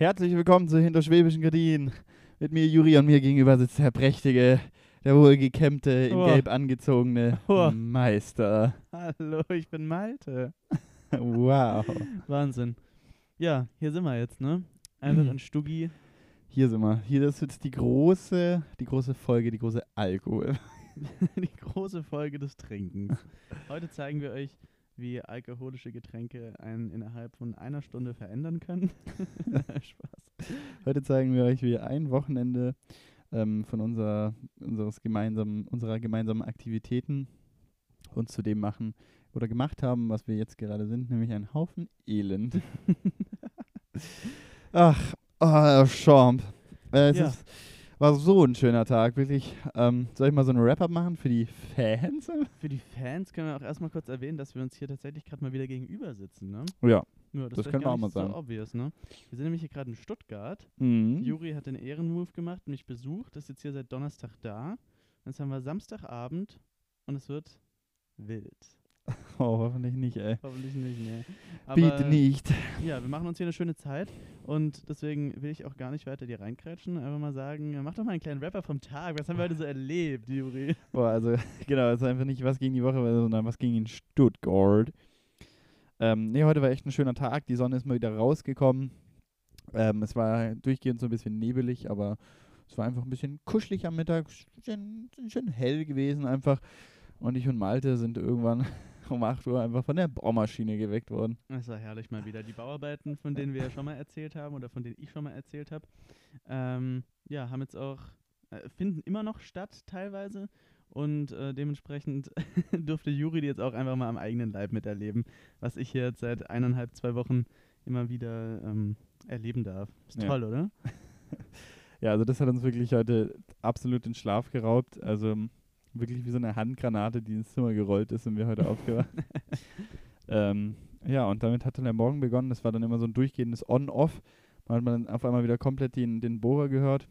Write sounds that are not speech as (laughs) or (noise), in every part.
Herzlich willkommen zu Hinterschwäbischen Gardinen. Mit mir Juri und mir gegenüber sitzt der prächtige, der wohlgekämmte, in Oh. Gelb angezogene Oh. Meister. Hallo, ich bin Malte. (laughs) Wow. Wahnsinn. Ja, hier sind wir jetzt, ne? Einfach in Stuggi. Hier sind wir. Hier ist jetzt die große, die große Folge, die große Alkohol. (laughs) Die große Folge des Trinkens. Heute zeigen wir euch, wie alkoholische Getränke einen innerhalb von einer Stunde verändern können. (laughs) Spaß. Heute zeigen wir euch, wie wir ein Wochenende ähm, von unserer, unseres gemeinsamen, unserer gemeinsamen Aktivitäten uns zu dem machen oder gemacht haben, was wir jetzt gerade sind, nämlich ein Haufen Elend. (laughs) Ach, oh, Champ. Äh, es Ja. ist, war so ein schöner Tag, wirklich. Ähm, soll ich mal so einen Wrap-Up machen für die Fans? (laughs) Für die Fans können wir auch erstmal kurz erwähnen, dass wir uns hier tatsächlich gerade mal wieder gegenüber sitzen, ne? Ja. Ja, Das ist können wir auch mal so sagen. obvious, ne? Wir sind nämlich hier gerade in Stuttgart. Mhm. Juri hat den Ehrenmove gemacht, mich besucht, ist jetzt hier seit Donnerstag da. Jetzt haben wir Samstagabend und es wird wild. (laughs) Oh, hoffentlich nicht, ey. Hoffentlich nicht, ne? Bitte nicht. Ja, wir machen uns hier eine schöne Zeit und deswegen will ich auch gar nicht weiter dir reinkrätschen. Einfach mal sagen, mach doch mal einen kleinen Rapper vom Tag. Was haben wir heute so erlebt, Juri? (laughs) Boah, also, (laughs) genau, es ist einfach nicht was gegen die Woche, sondern was gegen den Stuttgart. Ähm, nee, heute war echt ein schöner Tag. Die Sonne ist mal wieder rausgekommen. Ähm, es war durchgehend so ein bisschen nebelig, aber es war einfach ein bisschen kuschelig am Mittag. Schön, schön hell gewesen einfach. Und ich und Malte sind irgendwann (laughs) um 8 Uhr einfach von der Bohrmaschine geweckt worden. Es war herrlich mal wieder. Die Bauarbeiten, von denen wir ja schon mal erzählt haben oder von denen ich schon mal erzählt habe, ähm, ja, haben jetzt auch, äh, finden immer noch statt teilweise. Und äh, dementsprechend (laughs) durfte Juri die jetzt auch einfach mal am eigenen Leib miterleben, was ich hier jetzt seit eineinhalb, zwei Wochen immer wieder ähm, erleben darf. Ist Ja. toll, oder? (laughs) Ja, also das hat uns wirklich heute absolut den Schlaf geraubt. Also wirklich wie so eine Handgranate, die ins Zimmer gerollt ist und wir heute aufgewacht. (laughs) (laughs) ähm, ja, und damit hat dann der Morgen begonnen. Das war dann immer so ein durchgehendes On-Off. Man hat man dann auf einmal wieder komplett den, den Bohrer gehört.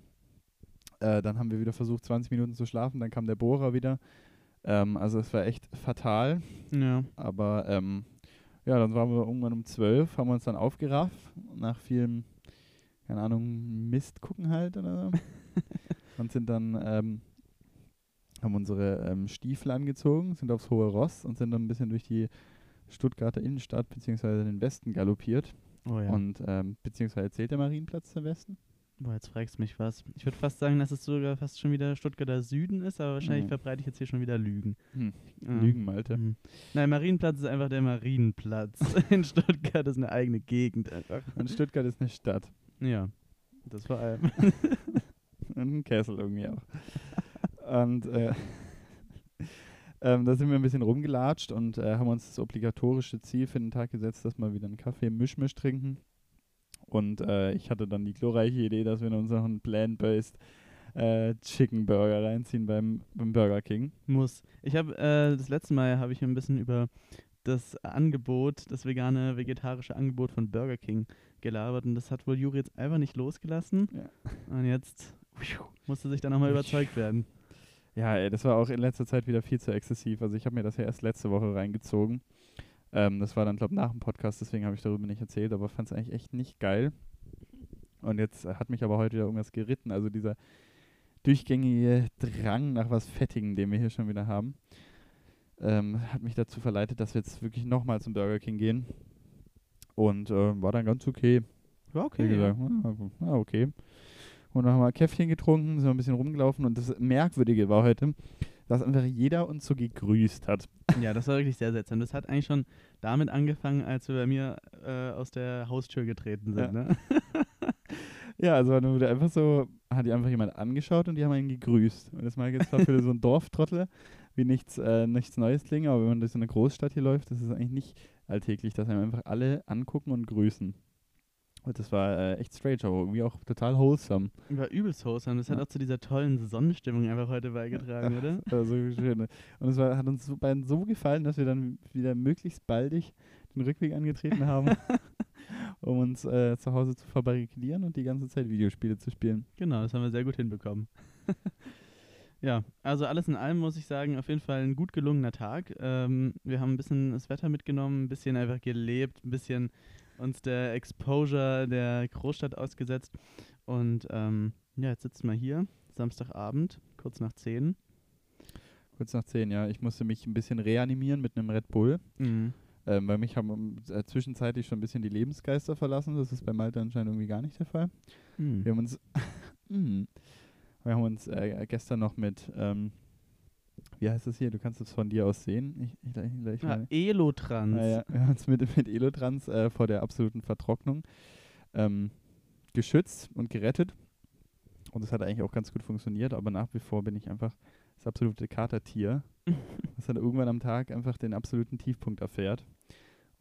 Äh, dann haben wir wieder versucht, 20 Minuten zu schlafen. Dann kam der Bohrer wieder. Ähm, also es war echt fatal. Ja. Aber ähm, ja, dann waren wir irgendwann um 12, haben wir uns dann aufgerafft, nach vielem, keine Ahnung, Mist gucken halt oder so. (laughs) und sind dann, ähm, haben unsere ähm, Stiefel angezogen, sind aufs hohe Ross und sind dann ein bisschen durch die Stuttgarter Innenstadt beziehungsweise den Westen galoppiert. Oh ja. Und ähm, beziehungsweise zählt der Marienplatz zum Westen? Boah, jetzt fragst du mich was. Ich würde fast sagen, dass es sogar fast schon wieder Stuttgarter Süden ist, aber wahrscheinlich Mhm. verbreite ich jetzt hier schon wieder Lügen. Hm. Ja. Lügen, Malte. Mhm. Nein, Marienplatz ist einfach der Marienplatz. (laughs) In Stuttgart ist eine eigene Gegend einfach. Und Stuttgart ist eine Stadt. Ja, das vor allem. (laughs) Und ein Kessel irgendwie auch. (laughs) und äh, (laughs) ähm, da sind wir ein bisschen rumgelatscht und äh, haben uns das obligatorische Ziel für den Tag gesetzt, dass wir wieder einen Kaffee Mischmisch trinken. Und äh, ich hatte dann die glorreiche Idee, dass wir uns noch einen Plant-Based äh, Chicken Burger reinziehen beim, beim Burger King. Muss. Ich habe äh, das letzte Mal habe ich ein bisschen über das Angebot, das vegane, vegetarische Angebot von Burger King gelabert und das hat wohl Juri jetzt einfach nicht losgelassen. Ja. Und jetzt musste sich dann nochmal überzeugt werden. Ja, ey, das war auch in letzter Zeit wieder viel zu exzessiv. Also ich habe mir das ja erst letzte Woche reingezogen. Ähm, das war dann, glaube ich, nach dem Podcast, deswegen habe ich darüber nicht erzählt, aber fand es eigentlich echt nicht geil. Und jetzt hat mich aber heute wieder irgendwas geritten. Also dieser durchgängige Drang nach was Fettigen, den wir hier schon wieder haben, ähm, hat mich dazu verleitet, dass wir jetzt wirklich nochmal zum Burger King gehen. Und äh, war dann ganz okay. War Wie gesagt, ah, ah, okay. Und dann haben wir ein Käffchen getrunken, sind ein bisschen rumgelaufen und das Merkwürdige war heute, dass einfach jeder uns so gegrüßt hat. Ja, das war wirklich sehr seltsam. Das hat eigentlich schon damit angefangen, als wir bei mir äh, aus der Haustür getreten sind. Ja. Ne? (laughs) Ja, also dann wurde einfach so, hat die einfach jemand angeschaut und die haben einen gegrüßt. Und das mag jetzt zwar für so einen Dorftrottel wie nichts, äh, nichts Neues klingen, aber wenn man durch so eine Großstadt hier läuft, das ist eigentlich nicht alltäglich, dass einem einfach alle angucken und grüßen. Das war äh, echt strange, aber irgendwie auch total wholesome. War übelst wholesome. Das hat Ja. auch zu dieser tollen Sonnenstimmung einfach heute beigetragen, oder? (laughs) Das war so schön. Und es war, hat uns beiden so gefallen, dass wir dann wieder möglichst baldig den Rückweg angetreten haben, (laughs) um uns äh, zu Hause zu verbarrikadieren und die ganze Zeit Videospiele zu spielen. Genau, das haben wir sehr gut hinbekommen. (laughs) ja, also alles in allem muss ich sagen, auf jeden Fall ein gut gelungener Tag. Ähm, wir haben ein bisschen das Wetter mitgenommen, ein bisschen einfach gelebt, ein bisschen uns der Exposure der Großstadt ausgesetzt. Und ähm, ja, jetzt sitzen wir hier, Samstagabend, kurz nach 10. Kurz nach 10, ja. Ich musste mich ein bisschen reanimieren mit einem Red Bull. Mhm. Ähm, weil mich haben äh, zwischenzeitlich schon ein bisschen die Lebensgeister verlassen. Das ist bei Malte anscheinend irgendwie gar nicht der Fall. Mhm. Wir haben uns, (laughs) mm. wir haben uns äh, gestern noch mit, ähm, wie heißt das hier? Du kannst es von dir aus sehen. Ich, ich, ich, ich Ah, meine- Elotrans. Ah, ja, wir haben uns mit, mit Elotrans äh, vor der absoluten Vertrocknung ähm, geschützt und gerettet. Und es hat eigentlich auch ganz gut funktioniert, aber nach wie vor bin ich einfach das absolute Katertier, (laughs) das dann irgendwann am Tag einfach den absoluten Tiefpunkt erfährt.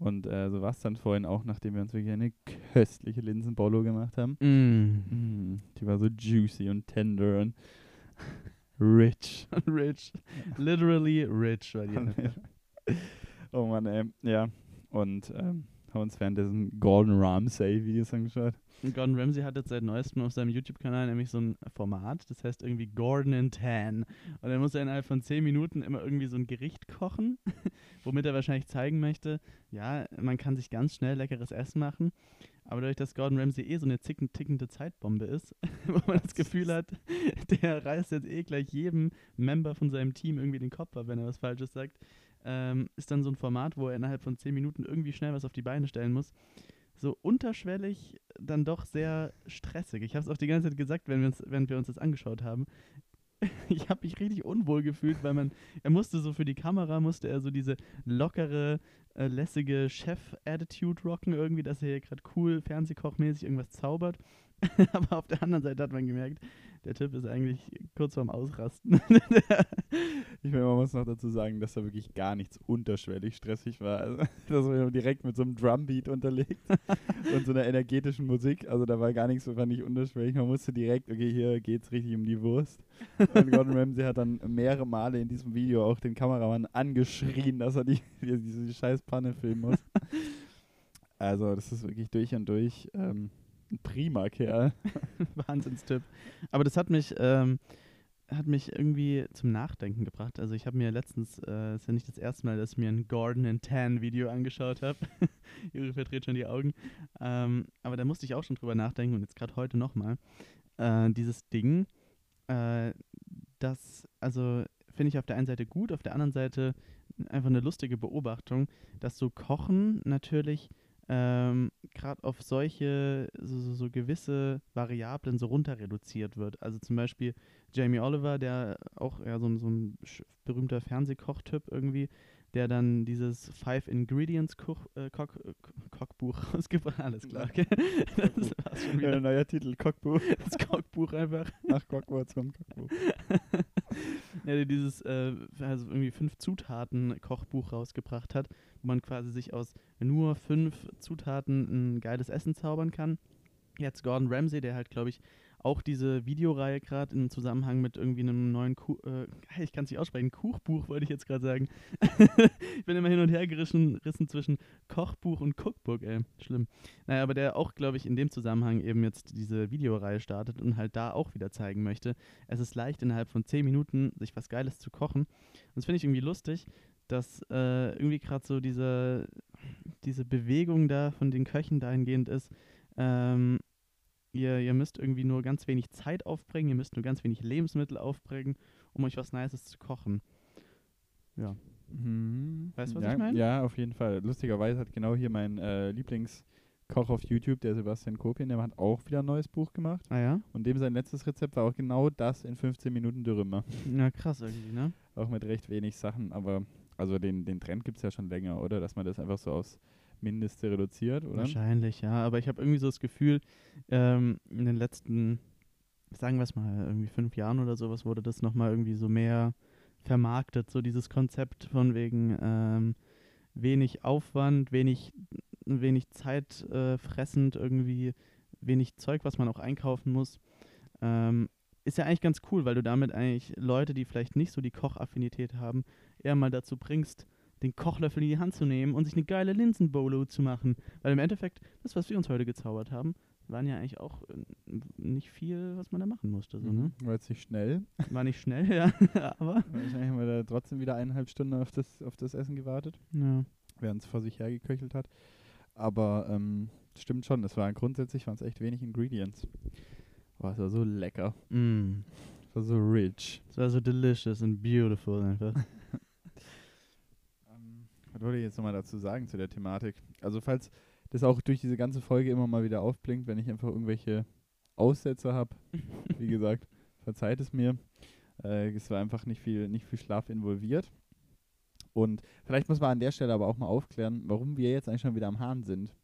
Und äh, so war es dann vorhin auch, nachdem wir uns wirklich eine köstliche Linsenbolo gemacht haben. Mm. Mm, die war so juicy und tender und rich. (laughs) rich. Literally rich oh Mann, ey. Ja. Und ähm, haben uns währenddessen Gordon Ramsay-Videos angeschaut. Und Gordon Ramsay hat jetzt seit neuestem auf seinem YouTube-Kanal nämlich so ein Format, das heißt irgendwie Gordon in 10. Und er muss er innerhalb von 10 Minuten immer irgendwie so ein Gericht kochen, (laughs) womit er wahrscheinlich zeigen möchte, ja, man kann sich ganz schnell leckeres Essen machen. Aber dadurch, dass Gordon Ramsay eh so eine zicken, tickende Zeitbombe ist, (laughs) wo man das Gefühl hat, (laughs) der reißt jetzt eh gleich jedem Member von seinem Team irgendwie den Kopf ab, wenn er was Falsches sagt, ähm, ist dann so ein Format, wo er innerhalb von 10 Minuten irgendwie schnell was auf die Beine stellen muss so unterschwellig dann doch sehr stressig. Ich habe es auch die ganze Zeit gesagt, wenn wir uns, während wir uns das angeschaut haben. (laughs) Ich habe mich richtig unwohl gefühlt, weil man, er musste so für die Kamera, musste er so diese lockere, äh, lässige Chef-Attitude rocken irgendwie, dass er hier gerade cool Fernsehkochmäßig irgendwas zaubert. (laughs) Aber auf der anderen Seite hat man gemerkt, der Typ ist eigentlich kurz vorm Ausrasten. (laughs) Ich meine, man muss noch dazu sagen, dass da wirklich gar nichts unterschwellig stressig war. Also, (laughs) das war direkt mit so einem Drumbeat unterlegt und so einer energetischen Musik. Also da war gar nichts, fand ich unterschwellig. Man musste direkt, okay, hier geht's richtig um die Wurst. Und Gordon Ramsay hat dann mehrere Male in diesem Video auch den Kameramann angeschrien, dass er die, die, diese scheiß Panne filmen muss. Also das ist wirklich durch und durch ähm, prima Kerl. (laughs) Wahnsinnstipp. Aber das hat mich, ähm, hat mich irgendwie zum Nachdenken gebracht. Also ich habe mir letztens, äh, ist ja nicht das erste Mal, dass ich mir ein Gordon in Tan Video angeschaut habe. (laughs) Juri verdreht schon die Augen. Ähm, aber da musste ich auch schon drüber nachdenken und jetzt gerade heute nochmal. Äh, dieses Ding, äh, das, also finde ich auf der einen Seite gut, auf der anderen Seite einfach eine lustige Beobachtung, dass so Kochen natürlich ähm, gerade auf solche, so, so, so gewisse Variablen so runter reduziert wird. Also zum Beispiel Jamie Oliver, der auch ja, so, ein- so ein berühmter Fernsehkochtyp irgendwie, der dann dieses Five Ingredients Koch, äh, Koch, äh, Kochbuch (laughs) rausgebracht Alles klar, okay. (laughs) (laughs) Das war's schon Ja, wieder. neuer Titel, Kochbuch. Das Kochbuch einfach. Nach Cockwords kommt Kochbuch. (laughs) der dieses äh, also irgendwie fünf Zutaten Kochbuch rausgebracht hat, wo man quasi sich aus nur fünf Zutaten ein geiles Essen zaubern kann. Jetzt Gordon Ramsay, der halt, glaube ich, auch diese Videoreihe gerade im Zusammenhang mit irgendwie einem neuen Kuh, äh, ich kann es nicht aussprechen, Kuchbuch wollte ich jetzt gerade sagen. (laughs) ich bin immer hin und her gerissen rissen zwischen Kochbuch und Cookbook, ey, schlimm. Naja, aber der auch, glaube ich, in dem Zusammenhang eben jetzt diese Videoreihe startet und halt da auch wieder zeigen möchte, es ist leicht, innerhalb von 10 Minuten sich was Geiles zu kochen. Und das finde ich irgendwie lustig, dass äh, irgendwie gerade so diese, diese Bewegung da von den Köchen dahingehend ist, ähm, ihr, ihr müsst irgendwie nur ganz wenig Zeit aufbringen, ihr müsst nur ganz wenig Lebensmittel aufbringen, um euch was Nices zu kochen. Ja. Mhm. Weißt du, was ja, ich mein? Ja, auf jeden Fall. Lustigerweise hat genau hier mein äh, Lieblingskoch auf YouTube, der Sebastian Kopien, der hat auch wieder ein neues Buch gemacht. Ah ja? Und dem sein letztes Rezept war auch genau das in 15 Minuten Dürümer. Ja, krass irgendwie, ne? Auch mit recht wenig Sachen, aber also den, den Trend gibt es ja schon länger, oder? Dass man das einfach so aufs Mindeste reduziert, oder? Wahrscheinlich, ja. Aber ich habe irgendwie so das Gefühl, ähm, in den letzten, sagen wir es mal, irgendwie fünf Jahren oder sowas wurde das nochmal irgendwie so mehr vermarktet, so dieses Konzept von wegen ähm, wenig Aufwand, wenig, wenig Zeit äh, fressend, irgendwie wenig Zeug, was man auch einkaufen muss. Ähm, ist ja eigentlich ganz cool, weil du damit eigentlich Leute, die vielleicht nicht so die Kochaffinität haben, eher mal dazu bringst, den Kochlöffel in die Hand zu nehmen und sich eine geile Linsenbolo zu machen. Weil im Endeffekt, das, was wir uns heute gezaubert haben, waren ja eigentlich auch äh, nicht viel, was man da machen musste. So, ne? Mhm. War jetzt nicht schnell. (laughs) War nicht schnell, ja, (laughs) aber Wahrscheinlich haben wir da trotzdem wieder eineinhalb Stunden auf das, auf das Essen gewartet, ja. während es vor sich hergeköchelt hat. aber ähm, stimmt schon, es war grundsätzlich waren es echt wenig Ingredients. Boah, es war so lecker. Mm. Es war so rich. Es war so delicious and beautiful einfach. (laughs) Was wollte ich jetzt nochmal dazu sagen zu der Thematik? Also falls das auch durch diese ganze Folge immer mal wieder aufblinkt, wenn ich einfach irgendwelche Aussätze habe, wie (laughs) gesagt, verzeiht es mir. Äh, es war einfach nicht viel, nicht viel Schlaf involviert. Und vielleicht muss man an der Stelle aber auch mal aufklären, warum wir jetzt eigentlich schon wieder am Hahn sind.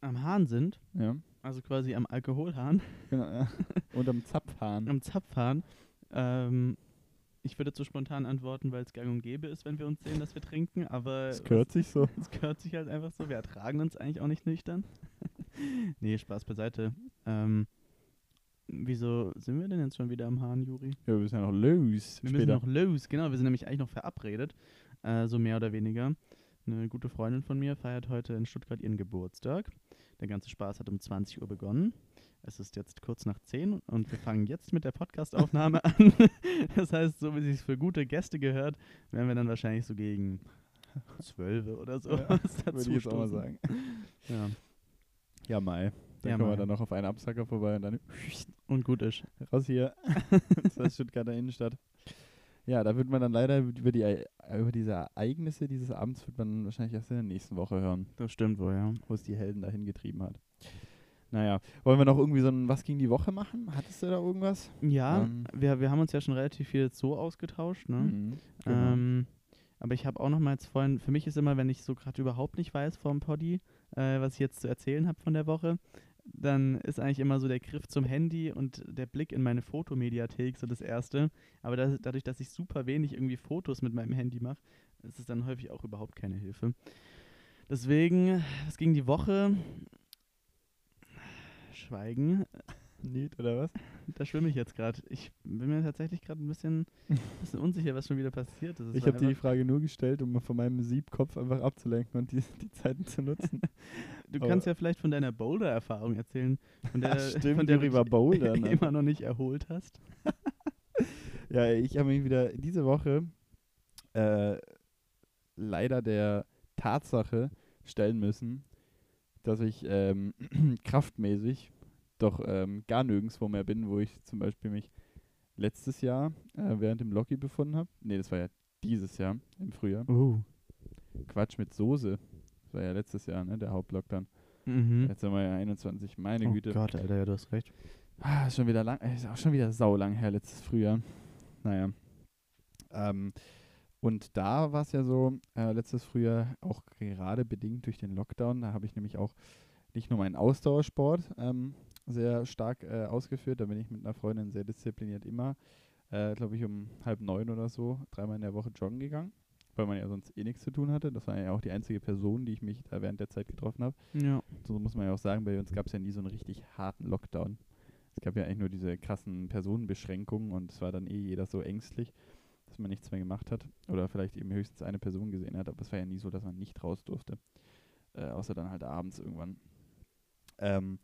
Am Hahn sind, Ja, also quasi am Alkoholhahn, genau. Ja. (laughs) Und am Zapfhahn. am Zapfhahn. Ähm, ich würde zu spontan antworten, weil es gang und gäbe ist, wenn wir uns sehen, dass wir trinken, aber Das gehört sich so. (laughs) es gehört sich halt einfach so. Wir ertragen uns eigentlich auch nicht nüchtern. (laughs) nee, Spaß beiseite. Ähm, wieso sind wir denn jetzt schon wieder am Hahn, Juri? Ja, wir müssen ja noch los. Wir später. müssen noch los, genau. Wir sind nämlich eigentlich noch verabredet, äh, so mehr oder weniger. Eine gute Freundin von mir feiert heute in Stuttgart ihren Geburtstag. Der ganze Spaß hat um 20 Uhr begonnen. Es ist jetzt kurz nach 10 und wir fangen jetzt mit der Podcastaufnahme (laughs) an. Das heißt, so wie es für gute Gäste gehört, werden wir dann wahrscheinlich so gegen 12 oder so Ja, (laughs) Würde ich auch sagen. Ja. Ja, Mai. Dann Ja, kommen wir Mai. dann noch auf einen Absacker vorbei und dann (laughs) Und gut ist. raus hier. das war Stuttgarter Innenstadt. Ja, da wird man dann leider über, die, über diese Ereignisse dieses Abends wird man wahrscheinlich erst in der nächsten Woche hören, Das stimmt wohl, ja. wo es die Helden dahin getrieben hat. Naja, wollen wir noch irgendwie so ein Was gegen die Woche machen? Hattest du da irgendwas? Ja, Ähm. wir, wir haben uns ja schon relativ viel jetzt so ausgetauscht, ne? Mhm, genau. Ähm, aber ich habe auch noch mal jetzt vorhin, für mich ist immer, wenn ich so gerade überhaupt nicht weiß vom Poddy, äh, was ich jetzt zu erzählen habe von der Woche, dann ist eigentlich immer so der Griff zum Handy und der Blick in meine Fotomediathek so das Erste. Aber das, dadurch, dass ich super wenig irgendwie Fotos mit meinem Handy mache, ist es dann häufig auch überhaupt keine Hilfe. Deswegen, es ging die Woche. Schweigen. (laughs) Niet, oder was? Da schwimme ich jetzt gerade. Ich bin mir tatsächlich gerade ein bisschen, (laughs) bisschen unsicher, was schon wieder passiert ist. Es Ich habe die einfach- Frage nur gestellt, um von meinem Siebkopf einfach abzulenken und die, die Zeiten zu nutzen. (laughs) Du aber- kannst ja vielleicht von deiner Boulder-Erfahrung erzählen, von der, Stimmt, von der du dich Bouldern, Alter. immer noch nicht erholt hast. Ja, ich habe mich wieder diese Woche äh, leider der Tatsache stellen müssen, dass ich ähm, (clears throat) kraftmäßig doch ähm, gar nirgendwo mehr bin, wo ich zum Beispiel mich letztes Jahr äh, während dem Locky befunden habe. Nee, das war ja dieses Jahr im Frühjahr. Oh. Quatsch mit Soße. Das war ja letztes Jahr, ne, der Hauptlockdown. Mhm. Jetzt sind wir ja 21, meine oh Güte. Gott, Alter, ja, du hast recht. Ah, ist schon wieder lang, ist auch schon wieder saulang her, letztes Frühjahr. Naja. Ähm, und da war es ja so, äh, letztes Frühjahr auch gerade bedingt durch den Lockdown, da habe ich nämlich auch nicht nur meinen Ausdauersport ähm, sehr stark äh, ausgeführt, da bin ich mit einer Freundin sehr diszipliniert immer, äh, glaube ich, um halb neun oder so, dreimal in der Woche joggen gegangen, weil man ja sonst eh nichts zu tun hatte. Das war ja auch die einzige Person, die ich mich da während der Zeit getroffen habe. Ja. So muss man ja auch sagen, bei uns gab es ja nie so einen richtig harten Lockdown. Es gab ja eigentlich nur diese krassen Personenbeschränkungen und es war dann eh jeder so ängstlich, dass man nichts mehr gemacht hat. Oder vielleicht eben höchstens eine Person gesehen hat, aber es war ja nie so, dass man nicht raus durfte. Äh, außer dann halt abends irgendwann. Ähm,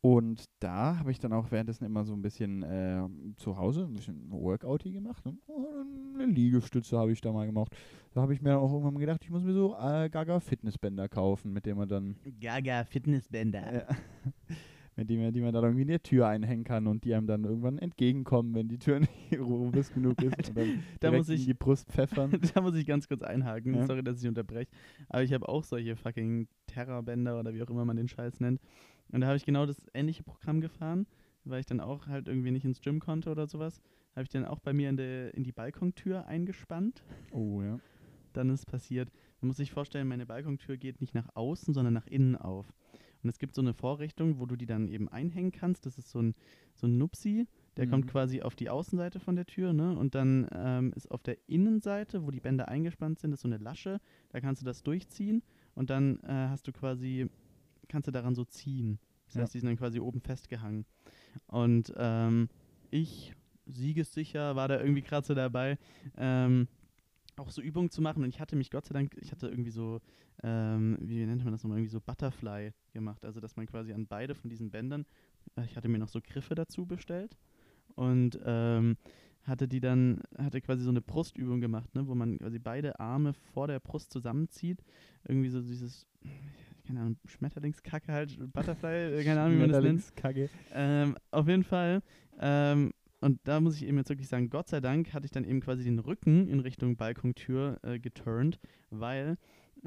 und da habe ich dann auch währenddessen immer so ein bisschen äh, zu Hause ein bisschen Workouty gemacht. Ne? Oh, Eine Liegestütze habe ich da mal gemacht. Da habe ich mir auch irgendwann gedacht, ich muss mir so äh, Gaga Fitnessbänder kaufen, mit denen man dann Gaga Fitnessbänder. ja. Mit dem, die man dann irgendwie in die Tür einhängen kann und die einem dann irgendwann entgegenkommen, wenn die Tür (laughs) nicht robust genug ist. Und dann (laughs) Da muss ich- die Brust pfeffern. (laughs) da muss ich ganz kurz einhaken. Ja. Sorry, dass ich unterbreche. Aber ich habe auch solche fucking Terrorbänder oder wie auch immer man den Scheiß nennt. Und da habe ich genau das ähnliche Programm gefahren, weil ich dann auch halt irgendwie nicht ins Gym konnte oder sowas. Habe ich dann auch bei mir in, der, in die Balkontür eingespannt. Oh ja. Dann ist passiert. Man muss sich vorstellen, meine Balkontür geht nicht nach außen, sondern nach innen auf. Und es gibt so eine Vorrichtung, wo du die dann eben einhängen kannst. Das ist so ein, so ein Nupsi, der kommt Mhm. quasi auf die Außenseite von der Tür, ne? Und dann ähm, ist auf der Innenseite, wo die Bänder eingespannt sind, ist so eine Lasche. Da kannst du das durchziehen und dann äh, hast du quasi, kannst du daran so ziehen. Das Ja. heißt, die sind dann quasi oben festgehangen. Und ähm, ich, siegessicher, war da irgendwie gerade so dabei, ähm, auch so Übungen zu machen. Und ich hatte mich Gott sei Dank, ich hatte irgendwie so, ähm, wie nennt man das nochmal, irgendwie so Butterfly gemacht. Also, dass man quasi an beide von diesen Bändern, äh, ich hatte mir noch so Griffe dazu bestellt und ähm, hatte die dann, hatte quasi so eine Brustübung gemacht, ne, wo man quasi beide Arme vor der Brust zusammenzieht. Irgendwie so dieses, keine Ahnung, Schmetterlingskacke halt, Butterfly, äh, keine Ahnung, wie man das nennt. Schmetterlingskacke. Ähm, auf jeden Fall. Ähm, und da muss ich eben jetzt wirklich sagen, Gott sei Dank hatte ich dann eben quasi den Rücken in Richtung Balkontür äh, geturnt, weil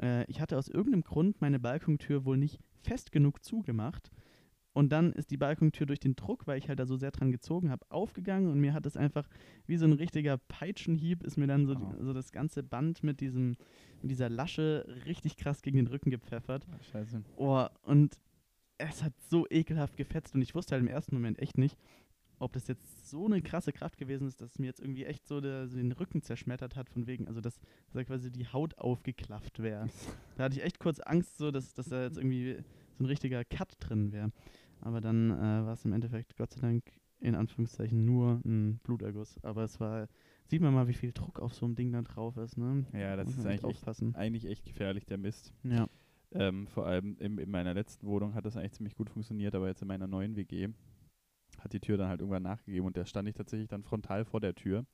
äh, ich hatte aus irgendeinem Grund meine Balkontür wohl nicht fest genug zugemacht. Und dann ist die Balkontür durch den Druck, weil ich halt da so sehr dran gezogen habe, aufgegangen und mir hat es einfach wie so ein richtiger Peitschenhieb, ist mir dann so, Oh. so das ganze Band mit, diesem, mit dieser Lasche richtig krass gegen den Rücken gepfeffert. Ah, Scheiße. Oh, und es hat so ekelhaft gefetzt und ich wusste halt im ersten Moment echt nicht, ob das jetzt so eine krasse Kraft gewesen ist, dass es mir jetzt irgendwie echt so, der, so den Rücken zerschmettert hat, von wegen, also dass, dass da quasi die Haut aufgeklafft wäre. (laughs) Da hatte ich echt kurz Angst, so, dass, dass da jetzt irgendwie so ein richtiger Cut drin wäre. Aber dann äh, war es im Endeffekt, Gott sei Dank, in Anführungszeichen nur ein Bluterguss. Aber es war, sieht man mal, wie viel Druck auf so einem Ding da drauf ist, ne? Ja, das ist eigentlich echt, eigentlich echt gefährlich, der Mist. Ja. Ähm, vor allem in, in meiner letzten Wohnung hat das eigentlich ziemlich gut funktioniert, aber jetzt in meiner neuen WG hat die Tür dann halt irgendwann nachgegeben und da stand ich tatsächlich dann frontal vor der Tür,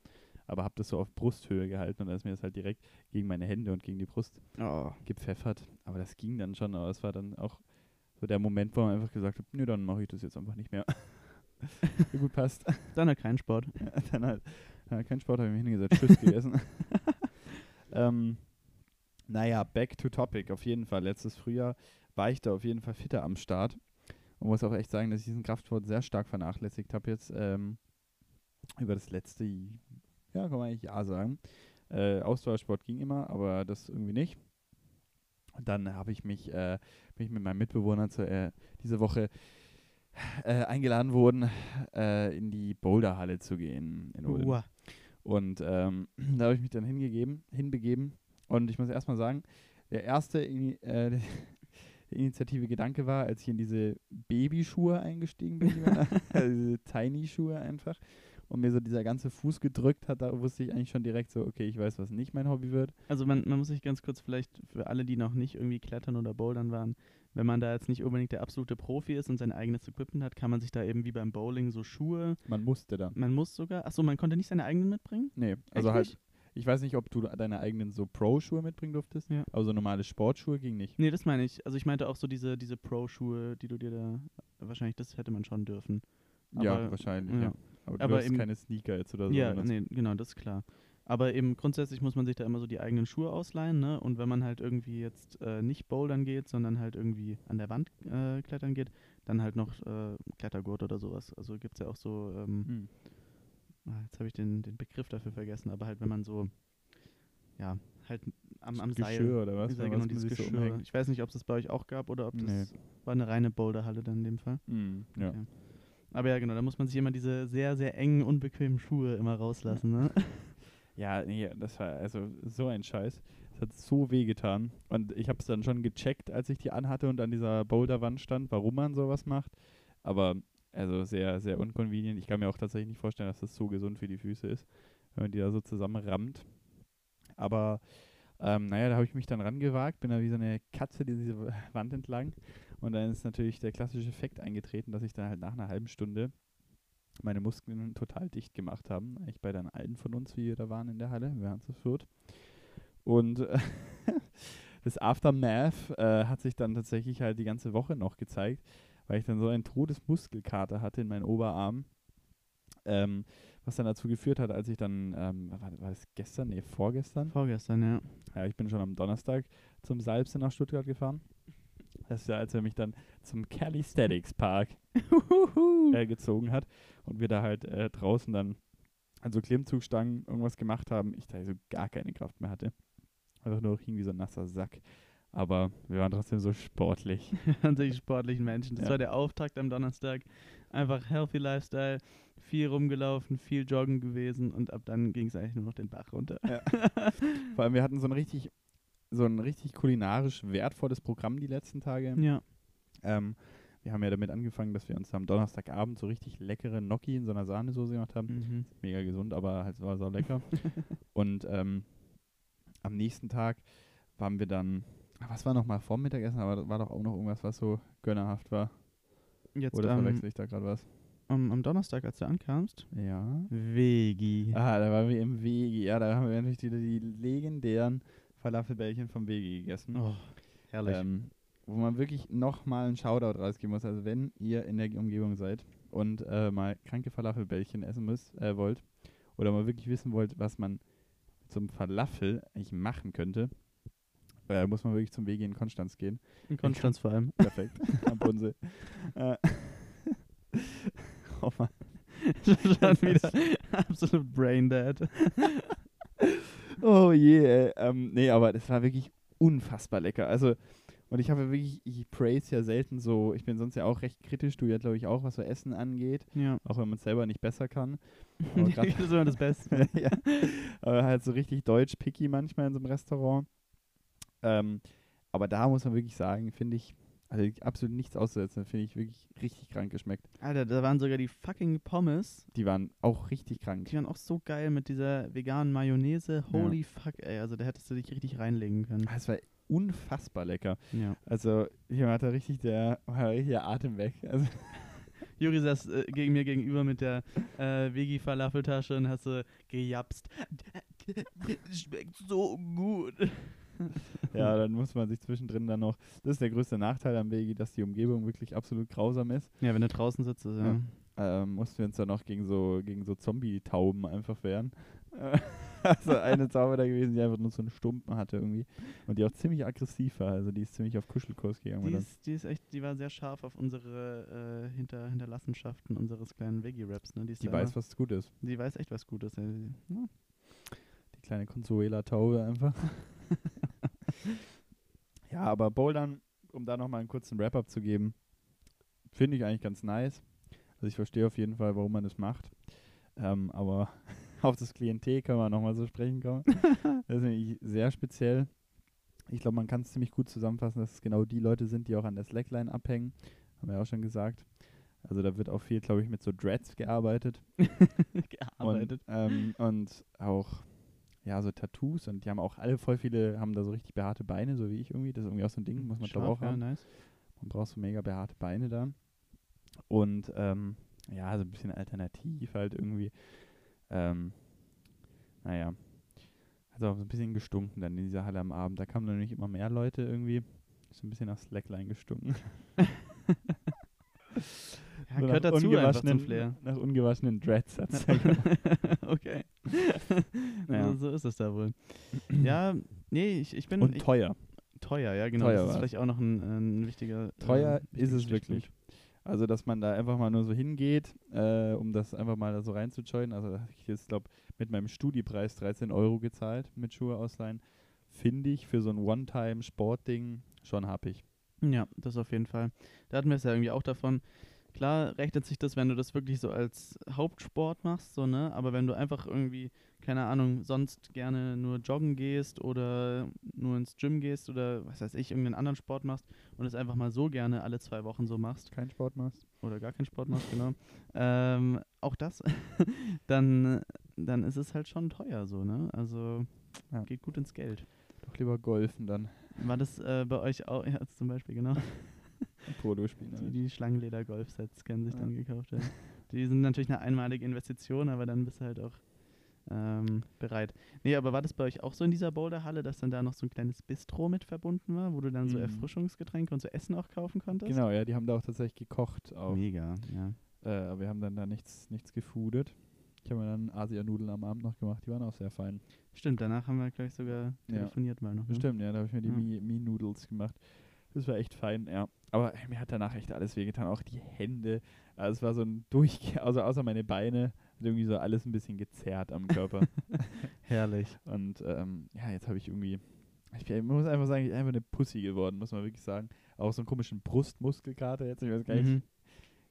aber habe das so auf Brusthöhe gehalten und da ist mir das halt direkt gegen meine Hände und gegen die Brust Oh. gepfeffert. Aber das ging dann schon, aber es war dann auch so der Moment, wo man einfach gesagt hat, nö, dann mache ich das jetzt einfach nicht mehr. (laughs) gut passt. Dann halt kein Sport. (laughs) dann halt, ja, kein Sport, habe ich mich hingesetzt, Tschüss gegessen. (laughs) ähm, naja, back to topic, auf jeden Fall. Letztes Frühjahr war ich da auf jeden Fall fitter am Start. Und muss auch echt sagen, dass ich diesen Kraftsport sehr stark vernachlässigt habe jetzt ähm, über das letzte, ja, kann man eigentlich ja sagen. Äh, Ausdauersport ging immer, aber das irgendwie nicht. Und dann habe ich mich, äh, bin ich mit meinem Mitbewohner zu, äh, diese Woche äh, eingeladen worden, äh, in die Boulderhalle zu gehen in Ulm. Uah. Und ähm, (clears throat) da habe ich mich dann hingegeben, hinbegeben. Und ich muss erstmal sagen, der erste äh, (laughs) der Initiative Gedanke war, als ich in diese Babyschuhe eingestiegen bin, da- (laughs) also diese Tiny-Schuhe einfach, und mir so dieser ganze Fuß gedrückt hat, da wusste ich eigentlich schon direkt so, okay, ich weiß, was nicht mein Hobby wird. Also man, man muss sich ganz kurz vielleicht für alle, die noch nicht irgendwie klettern oder bouldern waren, wenn man da jetzt nicht unbedingt der absolute Profi ist und sein eigenes Equipment hat, kann man sich da eben wie beim Bowling so Schuhe, Man musste dann. man muss sogar, achso, man konnte nicht seine eigenen mitbringen? Nee, also Echt halt, nicht? Ich weiß nicht, ob du deine eigenen so Pro-Schuhe mitbringen durftest, Ja. aber so normale Sportschuhe ging nicht. Nee, das meine ich. Also ich meinte auch so diese, diese Pro-Schuhe, die du dir da, wahrscheinlich das hätte man schon dürfen. ja, Aber- wahrscheinlich, ja. ja. Aber du Aber hast eben- keine Sneaker jetzt oder so. Ja, nee, genau, das ist klar. Aber eben grundsätzlich muss man sich da immer so die eigenen Schuhe ausleihen, ne? Und wenn man halt irgendwie jetzt äh, nicht bouldern geht, sondern halt irgendwie an der Wand äh, klettern geht, dann halt noch äh, Klettergurt oder sowas. Also gibt es ja auch so, ähm, Hm. Ah, jetzt habe ich den, den Begriff dafür vergessen, aber halt wenn man so, ja, halt am, am Seil. Geschirr oder was? Oder genau dieses so Geschirr. umhängt. ich weiß nicht, ob es das bei euch auch gab oder ob das Nee. war eine reine Boulderhalle dann in dem Fall. Hm, ja. Okay. Aber ja, genau, da muss man sich immer diese sehr, sehr engen, unbequemen Schuhe immer rauslassen, ne? (laughs) Ja, nee, das war also so ein Scheiß. Es hat so weh getan. Und ich habe es dann schon gecheckt, als ich die anhatte und an dieser Boulderwand stand, warum man sowas macht. Aber also sehr, sehr unconvenient. Ich kann mir auch tatsächlich nicht vorstellen, dass das so gesund für die Füße ist, wenn man die da so zusammenrammt. Aber ähm, naja, da habe ich mich dann rangewagt, bin da wie so eine Katze diese Wand entlang. Und dann ist natürlich der klassische Effekt eingetreten, dass ich dann halt nach einer halben Stunde meine Muskeln total dicht gemacht haben. Eigentlich bei dann allen von uns, wie wir da waren in der Halle. Wir waren zu viert. Und äh, (laughs) das Aftermath äh, hat sich dann tatsächlich halt die ganze Woche noch gezeigt, weil ich dann so einen Todesmuskelkater hatte in meinen Oberarm. Ähm, was dann dazu geführt hat, als ich dann, ähm, war, war das gestern? Nee, vorgestern? Vorgestern, ja. Ja, ich bin schon am Donnerstag zum Salbse nach Stuttgart gefahren. Das ist ja, als er mich dann zum Calisthenics Park äh, gezogen hat und wir da halt äh, draußen dann an so Klimmzugstangen irgendwas gemacht haben. Ich da so gar keine Kraft mehr hatte. Einfach nur hing wie so ein nasser Sack. Aber wir waren trotzdem so sportlich. (laughs) an sich sportlichen Menschen. Das Ja. war der Auftakt am Donnerstag. Einfach healthy Lifestyle, viel rumgelaufen, viel joggen gewesen und ab dann ging es eigentlich nur noch den Bach runter. (laughs) Vor allem, wir hatten so ein richtig, so ein richtig kulinarisch wertvolles Programm die letzten Tage. ja. Ähm, wir haben ja damit angefangen, dass wir uns am Donnerstagabend so richtig leckere Gnocchi in so einer Sahnesoße gemacht haben. Mhm. Mega gesund, aber halt war so lecker. (laughs) Und ähm, am nächsten Tag waren wir dann, was war nochmal vorm Mittagessen, aber war doch auch noch irgendwas, was so gönnerhaft war. Jetzt, Oder ähm, verwechsel ich da gerade was? am, am Donnerstag, als du ankamst? Ja. Vegi. Ah, da waren wir im Wegi. Ja, da haben wir natürlich wieder die legendären Falafelbällchen vom Wegi gegessen. Oh, herrlich. Ähm, wo man wirklich nochmal einen Shoutout rausgeben muss. Also wenn ihr in der Umgebung seid und äh, mal kranke Falafelbällchen essen müsst, äh, wollt, oder mal wirklich wissen wollt, was man zum Falafel eigentlich machen könnte, äh, muss man wirklich zum Wegi in Konstanz gehen. In (laughs) Konstanz vor allem. Perfekt. (laughs) Am Bodensee. Äh, (laughs) oh Mann. Schon wieder absolut brain dead. Oh je, ey. Ähm, nee, aber das war wirklich unfassbar lecker. Also, und ich habe wirklich, ich praise ja selten so, ich bin sonst ja auch recht kritisch, du ja glaube ich auch, was so Essen angeht, Ja. auch wenn man es selber nicht besser kann. Das ist immer das Beste. ja. Aber halt so richtig deutsch picky manchmal in so einem Restaurant. Ähm, aber da muss man wirklich sagen, finde ich, also absolut nichts auszusetzen, finde ich wirklich richtig krank geschmeckt. Alter, da waren sogar die fucking Pommes. Die waren auch richtig krank. Die waren auch so geil mit dieser veganen Mayonnaise. Holy fuck, ey. Also da hättest du dich richtig reinlegen können. Ah, Es war unfassbar lecker. Ja. Also hier hat da richtig der, (laughs) der Atem weg. Also, (laughs) Juri saß äh, gegen mir gegenüber mit der äh, Vegi-Falafeltasche und hast so gejapst. (laughs) Schmeckt so gut. (laughs) ja, dann muss man sich zwischendrin dann noch, das ist der größte Nachteil am Wegi, dass die Umgebung wirklich absolut grausam ist. Ja, wenn du draußen sitzt, ist ja. ähm, mussten wir uns dann noch gegen so, gegen so Zombie-Tauben einfach wehren. (laughs) Also eine Taube da gewesen, die einfach nur so einen Stumpen hatte irgendwie. Und die auch ziemlich aggressiv war. Also die ist ziemlich auf Kuschelkurs gegangen. Die ist, die ist echt, die war sehr scharf auf unsere äh, Hinter, Hinterlassenschaften unseres kleinen Veggie-Raps. Ne? ist Die da weiß, was gut ist. die weiß echt was Gutes. ey. Ja. Die kleine Consuela-Taube einfach. (laughs) ja, aber Bouldern, um da nochmal einen kurzen Wrap-up zu geben, finde ich eigentlich ganz nice. Also ich verstehe auf jeden Fall, warum man das macht. Ähm, aber (laughs) auf das Klientel können wir nochmal so sprechen kommen. (laughs) das ist nämlich sehr speziell. Ich glaube, man kann es ziemlich gut zusammenfassen, dass es genau die Leute sind, die auch an der Slackline abhängen. Haben wir ja auch schon gesagt. Also da wird auch viel, glaube ich, mit so Dreads gearbeitet. (laughs) Gearbeitet. Und, ähm, und auch, ja, so Tattoos. Und die haben auch alle voll viele, haben da so richtig behaarte Beine, so wie ich irgendwie. Das ist irgendwie auch so ein Ding, muss man glaube auch ja, haben. nice. Man braucht so mega behaarte Beine da. Und ähm, ja, so ein bisschen alternativ halt irgendwie. Ähm, naja. Also auch so ein bisschen gestunken dann in dieser Halle am Abend. Da kamen nämlich immer mehr Leute irgendwie. So ein bisschen nach Slackline gestunken. (laughs) (laughs) Ja, So gehört nach dazu ungewaschenen- Flair. Nach ungewaschenen Dreads hat's (laughs) okay. (laughs) Ja. so, ist es da wohl. (clears throat) ja, nee, ich, ich bin Und ich, teuer. teuer, ja, genau. Teuer das ist vielleicht auch noch ein, ein wichtiger. Teuer äh, ist es wirklich. Also, dass man da einfach mal nur so hingeht, äh, um das einfach mal da so reinzujoinen. Also, ich jetzt, glaube mit meinem Studiepreis 13 Euro gezahlt mit Schuhe ausleihen. Finde ich für so ein One-Time-Sportding schon happig. Ja, das auf jeden Fall. Da hatten wir es ja irgendwie auch davon. Klar rechnet sich das, wenn du das wirklich so als Hauptsport machst, so, ne? Aber wenn du einfach irgendwie, keine Ahnung, sonst gerne nur joggen gehst oder nur ins Gym gehst oder was weiß ich, irgendeinen anderen Sport machst und es einfach mal so gerne alle zwei Wochen so machst Kein Sport machst? oder gar keinen Sport machst, genau. Ähm, auch das, (laughs) dann, dann ist es halt schon teuer so, ne? Also Ja. geht gut ins Geld. Doch lieber golfen dann. War das äh, bei euch auch, ja, zum Beispiel, genau. Polo spielen. Die, die Schlangenleder-Golfsets können sich Ja. dann gekauft werden. Die sind natürlich eine einmalige Investition, aber dann bist du halt auch ähm, bereit. Nee, aber war das bei euch auch so in dieser Boulderhalle, dass dann da noch so ein kleines Bistro mit verbunden war, wo du dann so Mhm. Erfrischungsgetränke und so Essen auch kaufen konntest? Genau, ja, die haben da auch tatsächlich gekocht. Auch. Mega, ja. Äh, aber wir haben dann da nichts, nichts gefoodet. Ich habe mir dann Asianudeln am Abend noch gemacht. Die waren auch sehr fein. Stimmt, danach haben wir, glaube ich, sogar Ja. telefoniert mal noch. Ne? Bestimmt, ja, da habe ich mir die Ja. Mi- Mi-Noodles gemacht. Das war echt fein, ja. Aber mir hat danach echt alles wehgetan, auch die Hände. Also es war so ein Durchge... (laughs) Also außer meine Beine, hat irgendwie so alles ein bisschen gezerrt am Körper. (laughs) Herrlich. Und ähm, ja, jetzt habe ich irgendwie... Ich, bin- muss einfach sagen, ich bin einfach eine Pussy geworden, muss man wirklich sagen. Auch so einen komischen Brustmuskelkater jetzt. Ich weiß gar nicht, Mhm.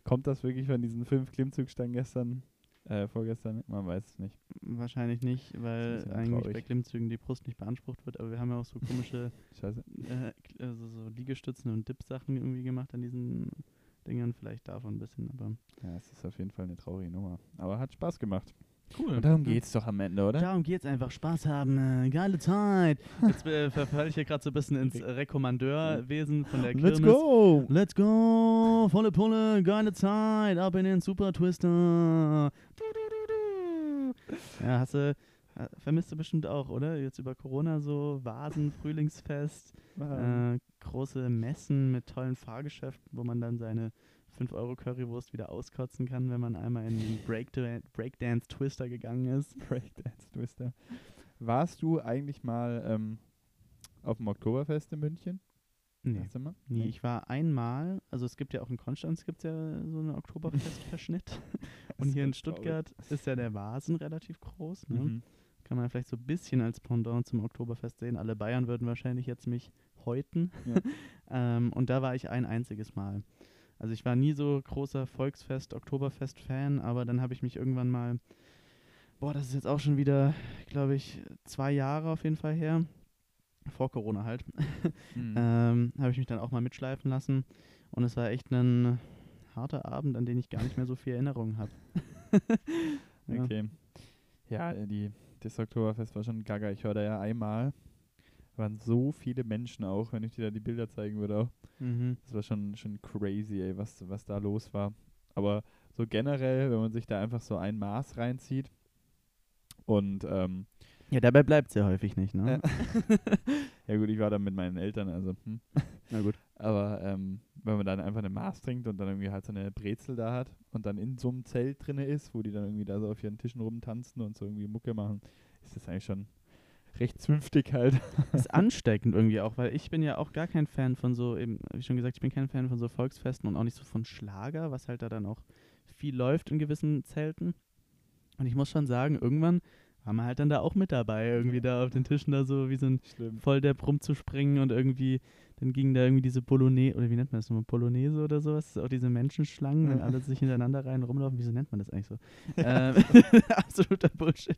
kommt das wirklich von diesen fünf Klimmzugstangen gestern, äh, vorgestern? Man weiß es nicht. Wahrscheinlich nicht, weil eigentlich traurig. bei Klimmzügen die Brust nicht beansprucht wird, aber wir haben ja auch so komische (laughs) Scheiße. äh, also so Liegestützen und Dip-Sachen irgendwie gemacht an diesen Dingern. Vielleicht davon ein bisschen, aber Ja, es ist auf jeden Fall eine traurige Nummer. Aber hat Spaß gemacht. Cool. Und darum geht's doch am Ende, oder? Darum geht's einfach. Spaß haben, äh, geile Zeit. Jetzt äh, verfalle ich hier gerade so ein bisschen ins Rekommandeurwesen von der Kirmes. Let's go! Let's go! Volle Pulle, geile Zeit, ab in den Super Twister. Du, du, du, du. Ja, hast du, äh, vermisst du bestimmt auch, oder? Jetzt über Corona so Vasen, Frühlingsfest, Ah. äh, große Messen mit tollen Fahrgeschäften, wo man dann seine 5 Euro Currywurst wieder auskotzen kann, wenn man einmal in den Breakda- Breakdance Twister gegangen ist. (laughs) Breakdance Twister. Warst du eigentlich mal ähm, auf dem Oktoberfest in München? Nee. Mal? Nee, ich war einmal, also es gibt ja auch in Konstanz gibt ja so einen Oktoberfest-Verschnitt. (laughs) (laughs) Und hier in ganz traurig. Stuttgart ist ja der Vasen relativ groß. Ne? Mhm. Kann man vielleicht so ein bisschen als Pendant zum Oktoberfest sehen. Alle Bayern würden wahrscheinlich jetzt mich häuten. Ja. ähm, und da war ich ein einziges Mal. Also ich war nie so großer Volksfest, Oktoberfest-Fan, aber dann habe ich mich irgendwann mal, boah, das ist jetzt auch schon wieder, glaube ich, zwei Jahre auf jeden Fall her. Vor Corona halt. Mhm. (laughs) ähm, habe ich mich dann auch mal mitschleifen lassen. Und es war echt ein harter Abend, an den ich gar nicht mehr so viel Erinnerungen habe. (laughs) ja. Okay. Ja, die, das Oktoberfest war schon gaga. Ich war da ja einmal. Waren so viele Menschen auch, wenn ich dir da die Bilder zeigen würde auch. Mhm. Das war schon, schon crazy, ey, was, was da los war. Aber so generell, wenn man sich da einfach so ein Maß reinzieht und ähm, Ja, dabei bleibt es ja häufig nicht, ne? (laughs) ja gut, ich war da mit meinen Eltern, also hm. (laughs) Na gut. Aber ähm, wenn man dann einfach eine Maß trinkt und dann irgendwie halt so eine Brezel da hat und dann in so einem Zelt drinne ist, wo die dann irgendwie da so auf ihren Tischen rumtanzen und so irgendwie Mucke machen, ist das eigentlich schon recht zünftig halt. ist (laughs) ansteckend irgendwie auch, weil ich bin ja auch gar kein Fan von so, eben, wie schon gesagt, ich bin kein Fan von so Volksfesten und auch nicht so von Schlager, was halt da dann auch viel läuft in gewissen Zelten. Und ich muss schon sagen, irgendwann war man halt dann da auch mit dabei, irgendwie da auf den Tischen da so wie so ein Schlimm. Volldepp rumzuspringen und irgendwie, dann ging da irgendwie diese Bolognese, oder wie nennt man das nochmal, Polonaise oder sowas, auch diese Menschenschlangen, wenn alle sich hintereinander rein rumlaufen, wieso nennt man das eigentlich so? (laughs) ähm, (laughs) absoluter Bullshit.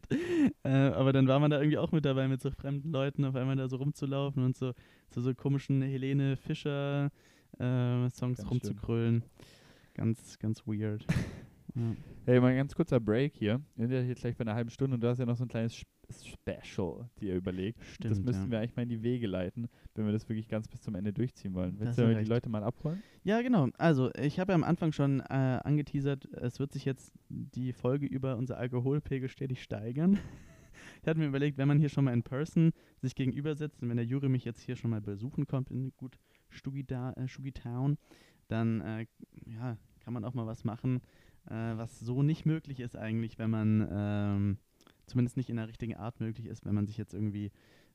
Äh, aber dann war man da irgendwie auch mit dabei, mit so fremden Leuten auf einmal da so rumzulaufen und so, so, so komischen Helene Fischer äh, Songs Ganz rumzukrölen. Ganz, ganz weird. (laughs) ja. Hey, mal ein ganz kurzer Break hier. Wir sind ja jetzt gleich bei einer halben Stunde und du hast ja noch so ein kleines Sp- Special dir überlegt. das Stimmt, müssten ja. wir eigentlich mal in die Wege leiten, wenn wir das wirklich ganz bis zum Ende durchziehen wollen. Willst hast du du die. Leute mal abholen? Ja, genau. Also, ich habe ja am Anfang schon äh, angeteasert, es wird sich jetzt die Folge über unser Alkoholpegel stetig steigern. (laughs) ich hatte mir überlegt, wenn man hier schon mal in Person sich gegenüber sitzt und wenn der Jury mich jetzt hier schon mal besuchen kommt in gut äh, Stugi Town, dann äh, ja, kann man auch mal was machen, äh, was so nicht möglich ist eigentlich, wenn man ähm, zumindest nicht in der richtigen Art möglich ist, wenn man sich jetzt irgendwie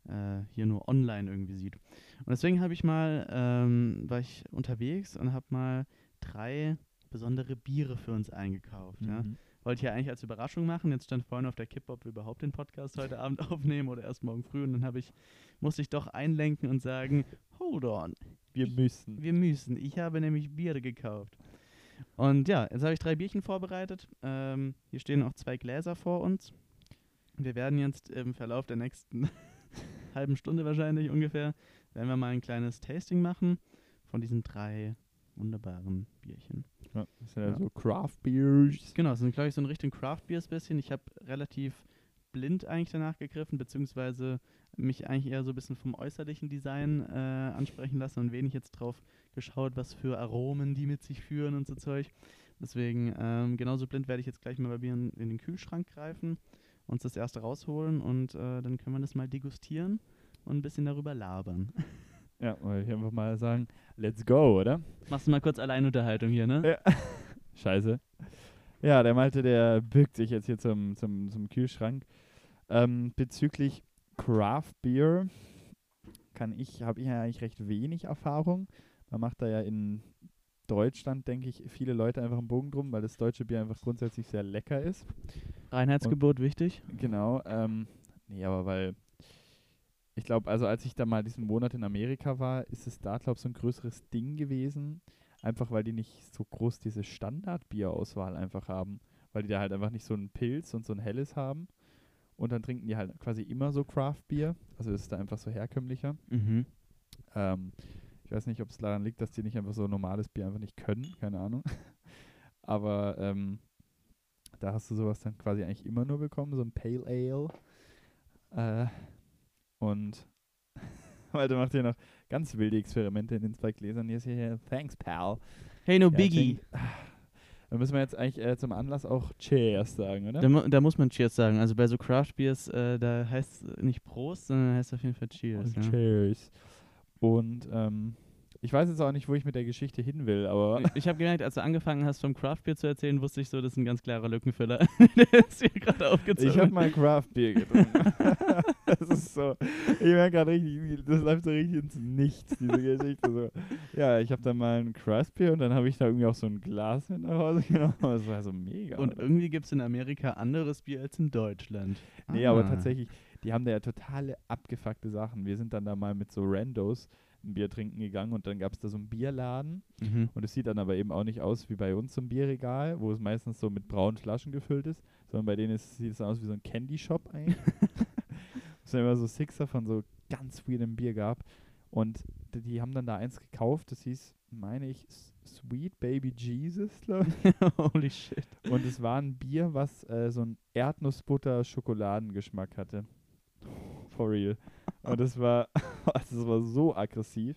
äh, hier nur online irgendwie sieht. Und deswegen habe ich mal, ähm, war ich unterwegs und habe mal drei besondere Biere für uns eingekauft. Ja. Mhm. Wollte ich ja eigentlich als Überraschung machen. Jetzt stand vorhin auf der Kippe, ob wir überhaupt den Podcast heute Abend (laughs) aufnehmen oder erst morgen früh. Und dann habe ich, musste ich doch einlenken und sagen, hold on, Wir müssen. wir müssen. Ich habe nämlich Biere gekauft. Und ja, jetzt habe ich drei Bierchen vorbereitet. Ähm, hier stehen auch zwei Gläser vor uns. Wir werden jetzt im Verlauf der nächsten (laughs) halben Stunde wahrscheinlich ungefähr, werden wir mal ein kleines Tasting machen von diesen drei wunderbaren Bierchen. Ja, das sind ja, Ja. so Craft Beers. Genau, es sind, glaube ich, so in Richtung Craft Beers bisschen. Ich habe relativ blind eigentlich danach gegriffen, beziehungsweise mich eigentlich eher so ein bisschen vom äußerlichen Design äh, ansprechen lassen und wenig jetzt drauf geschaut, was für Aromen die mit sich führen und so Zeug. Deswegen, ähm, genauso blind werde ich jetzt gleich mal bei mir in, in den Kühlschrank greifen, uns das erste rausholen und äh, dann können wir das mal degustieren und ein bisschen darüber labern. (laughs) Ja, weil ich einfach mal sagen, let's go, oder? Machst du mal kurz Alleinunterhaltung hier, ne? Ja. (laughs) Scheiße. Ja, der Malte, der bückt sich jetzt hier zum, zum, zum Kühlschrank. Ähm, bezüglich Craft Beer kann ich, habe ich ja eigentlich recht wenig Erfahrung. Man macht da ja in Deutschland, denke ich, viele Leute einfach einen Bogen drum, weil das deutsche Bier einfach grundsätzlich sehr lecker ist. Reinheitsgebot wichtig. Genau. Ähm, nee, aber weil ich glaube, also als ich da mal diesen Monat in Amerika war, ist es da, glaube ich, so ein größeres Ding gewesen. Einfach weil die nicht so groß diese Standardbierauswahl einfach haben. Weil die da halt einfach nicht so ein Pilz und so ein helles haben. Und dann trinken die halt quasi immer so Craft-Bier. Also ist da einfach so herkömmlicher. Mhm. Ähm, ich weiß nicht, ob es daran liegt, dass die nicht einfach so normales Bier einfach nicht können, keine Ahnung. (laughs) Aber ähm, da hast du sowas dann quasi eigentlich immer nur bekommen, so ein Pale Ale. Äh, und (laughs) Walter macht hier noch ganz wilde Experimente in den zwei Gläsern. Hier ist hier, thanks, pal. Hey, no Ja, Biggie. trink- Da müssen wir jetzt eigentlich äh, zum Anlass auch Cheers sagen, oder? Da, mu da muss man Cheers sagen. Also bei so Craft Beers, äh, da heißt es nicht Prost, sondern heißt auf jeden Fall Cheers. Und Ja. Cheers. Und ähm, ich weiß jetzt auch nicht, wo ich mit der Geschichte hin will, aber Ich habe gemerkt, als du angefangen hast, vom Craft Beer zu erzählen, wusste ich so, das ist ein ganz klarer Lückenfüller. (laughs) Der ist hier gerade aufgezogen. ich habe mal Craft Beer getrunken. (laughs) das ist so, ich merke gerade richtig, das läuft so richtig ins Nichts, diese Geschichte. So. Ja, ich habe dann mal ein Craft Beer und dann habe ich da irgendwie auch so ein Glas mit nach Hause genommen. Das war so mega. Und oder? irgendwie gibt es in Amerika anderes Bier als in Deutschland. Nee, aber Ah. tatsächlich, die haben da ja totale abgefuckte Sachen. Wir sind dann da mal mit so Randos ein Bier trinken gegangen und dann gab es da so einen Bierladen Mhm. und es sieht dann aber eben auch nicht aus wie bei uns so ein Bierregal, wo es meistens so mit braunen Flaschen gefüllt ist, sondern bei denen ist, sieht es aus wie so ein Candy Shop eigentlich. (laughs) (laughs) es dann immer so Sixer von so ganz weirdem Bier gab und d- die haben dann da eins gekauft, das hieß, meine ich, Sweet Baby Jesus, glaube ich. (laughs) Holy shit. Und es war ein Bier, was äh, so einen Erdnussbutter-Schokoladengeschmack hatte. For real. Und das war, (laughs) das war so aggressiv.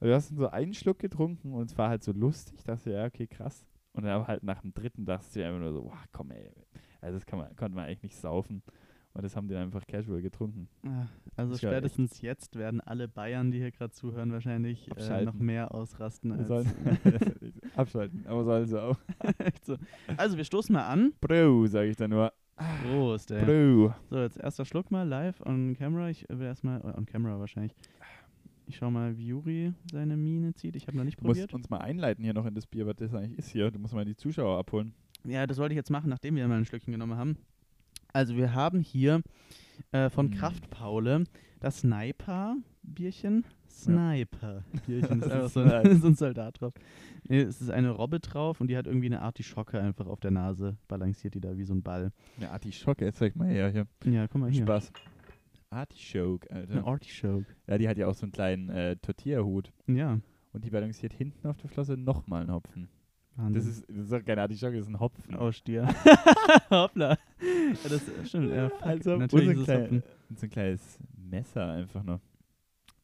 Und du hast so einen Schluck getrunken und es war halt so lustig. Dachte ja, okay, krass. Und dann aber halt nach dem dritten dachte ich einfach nur so, wow, komm ey. Also das kann man, konnte man eigentlich nicht saufen. Und das haben die dann einfach casual getrunken. Also Das spätestens jetzt werden alle Bayern, die hier gerade zuhören, wahrscheinlich äh, noch mehr ausrasten als Sollen, (laughs) (laughs) abschalten, aber sollen sie auch. So. Also wir stoßen mal an. Bro, sage ich dann nur. Prost, ey. Bro. So, jetzt erster Schluck mal live on camera. Ich will erstmal, äh, on camera wahrscheinlich. Ich schau mal, wie Juri seine Mine zieht. Ich habe noch nicht Du musst probiert. uns mal einleiten hier noch in das Bier, was das eigentlich ist hier. Du musst mal die Zuschauer abholen. Ja, das wollte ich jetzt machen, nachdem wir mal ein Schlückchen genommen haben. Also wir haben hier äh, von Mm. Kraftpaule das Sniper-Bierchen. Sniper-Bierchen, (laughs) ist Das einfach ist so ein, (laughs) so ein Soldat drauf. Nee, es ist eine Robbe drauf und die hat irgendwie eine Artischocke einfach auf der Nase. Balanciert die da wie so ein Ball. Eine Artischocke, jetzt zeig mal her hier. Ja, guck mal hier. Spaß. Artischoke, Eine Alter. Artichoke. Ja, die hat ja auch so einen kleinen äh, Tortilla-Hut. Ja, Und die balanciert hinten auf der Flosse nochmal einen Hopfen. Wahnsinn. Das ist, das ist auch keine Artischocke, das ist ein Hopfen. Oh, Stier. (laughs) Hoppla. Ja, das stimmt. Ja, fuck. Also, Natürlich ist es Hopfen. so ein kleines Messer einfach noch.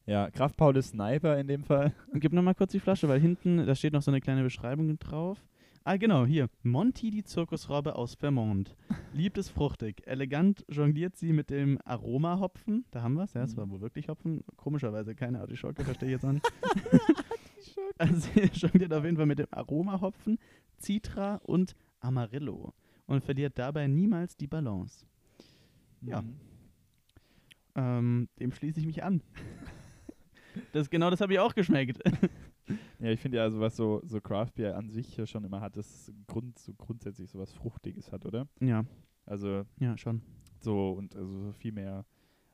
Ja, Kraftpaul ist Sniper in dem Fall. Gib nochmal kurz die Flasche, weil hinten, da steht noch so eine kleine Beschreibung drauf. Ah, genau, hier. Monty, die Zirkusrobbe aus Vermont. Liebt es fruchtig. Elegant jongliert sie mit dem Aromahopfen. Da haben wir es, ja, es war wohl wirklich Hopfen. Komischerweise keine Artischocke, verstehe ich jetzt auch nicht. (laughs) also sie jongliert auf jeden Fall mit dem Aromahopfen, Citra und Amarillo und verliert dabei niemals die Balance. Ja. Mhm. Ähm, dem schließe ich mich an. Das, genau das habe ich auch geschmeckt. (laughs) Ja, ich finde ja, also was so, so Craft Beer an sich ja schon immer hat, dass Grund, so grundsätzlich so was Fruchtiges hat, oder? Ja, Also ja, schon. so und also so viel mehr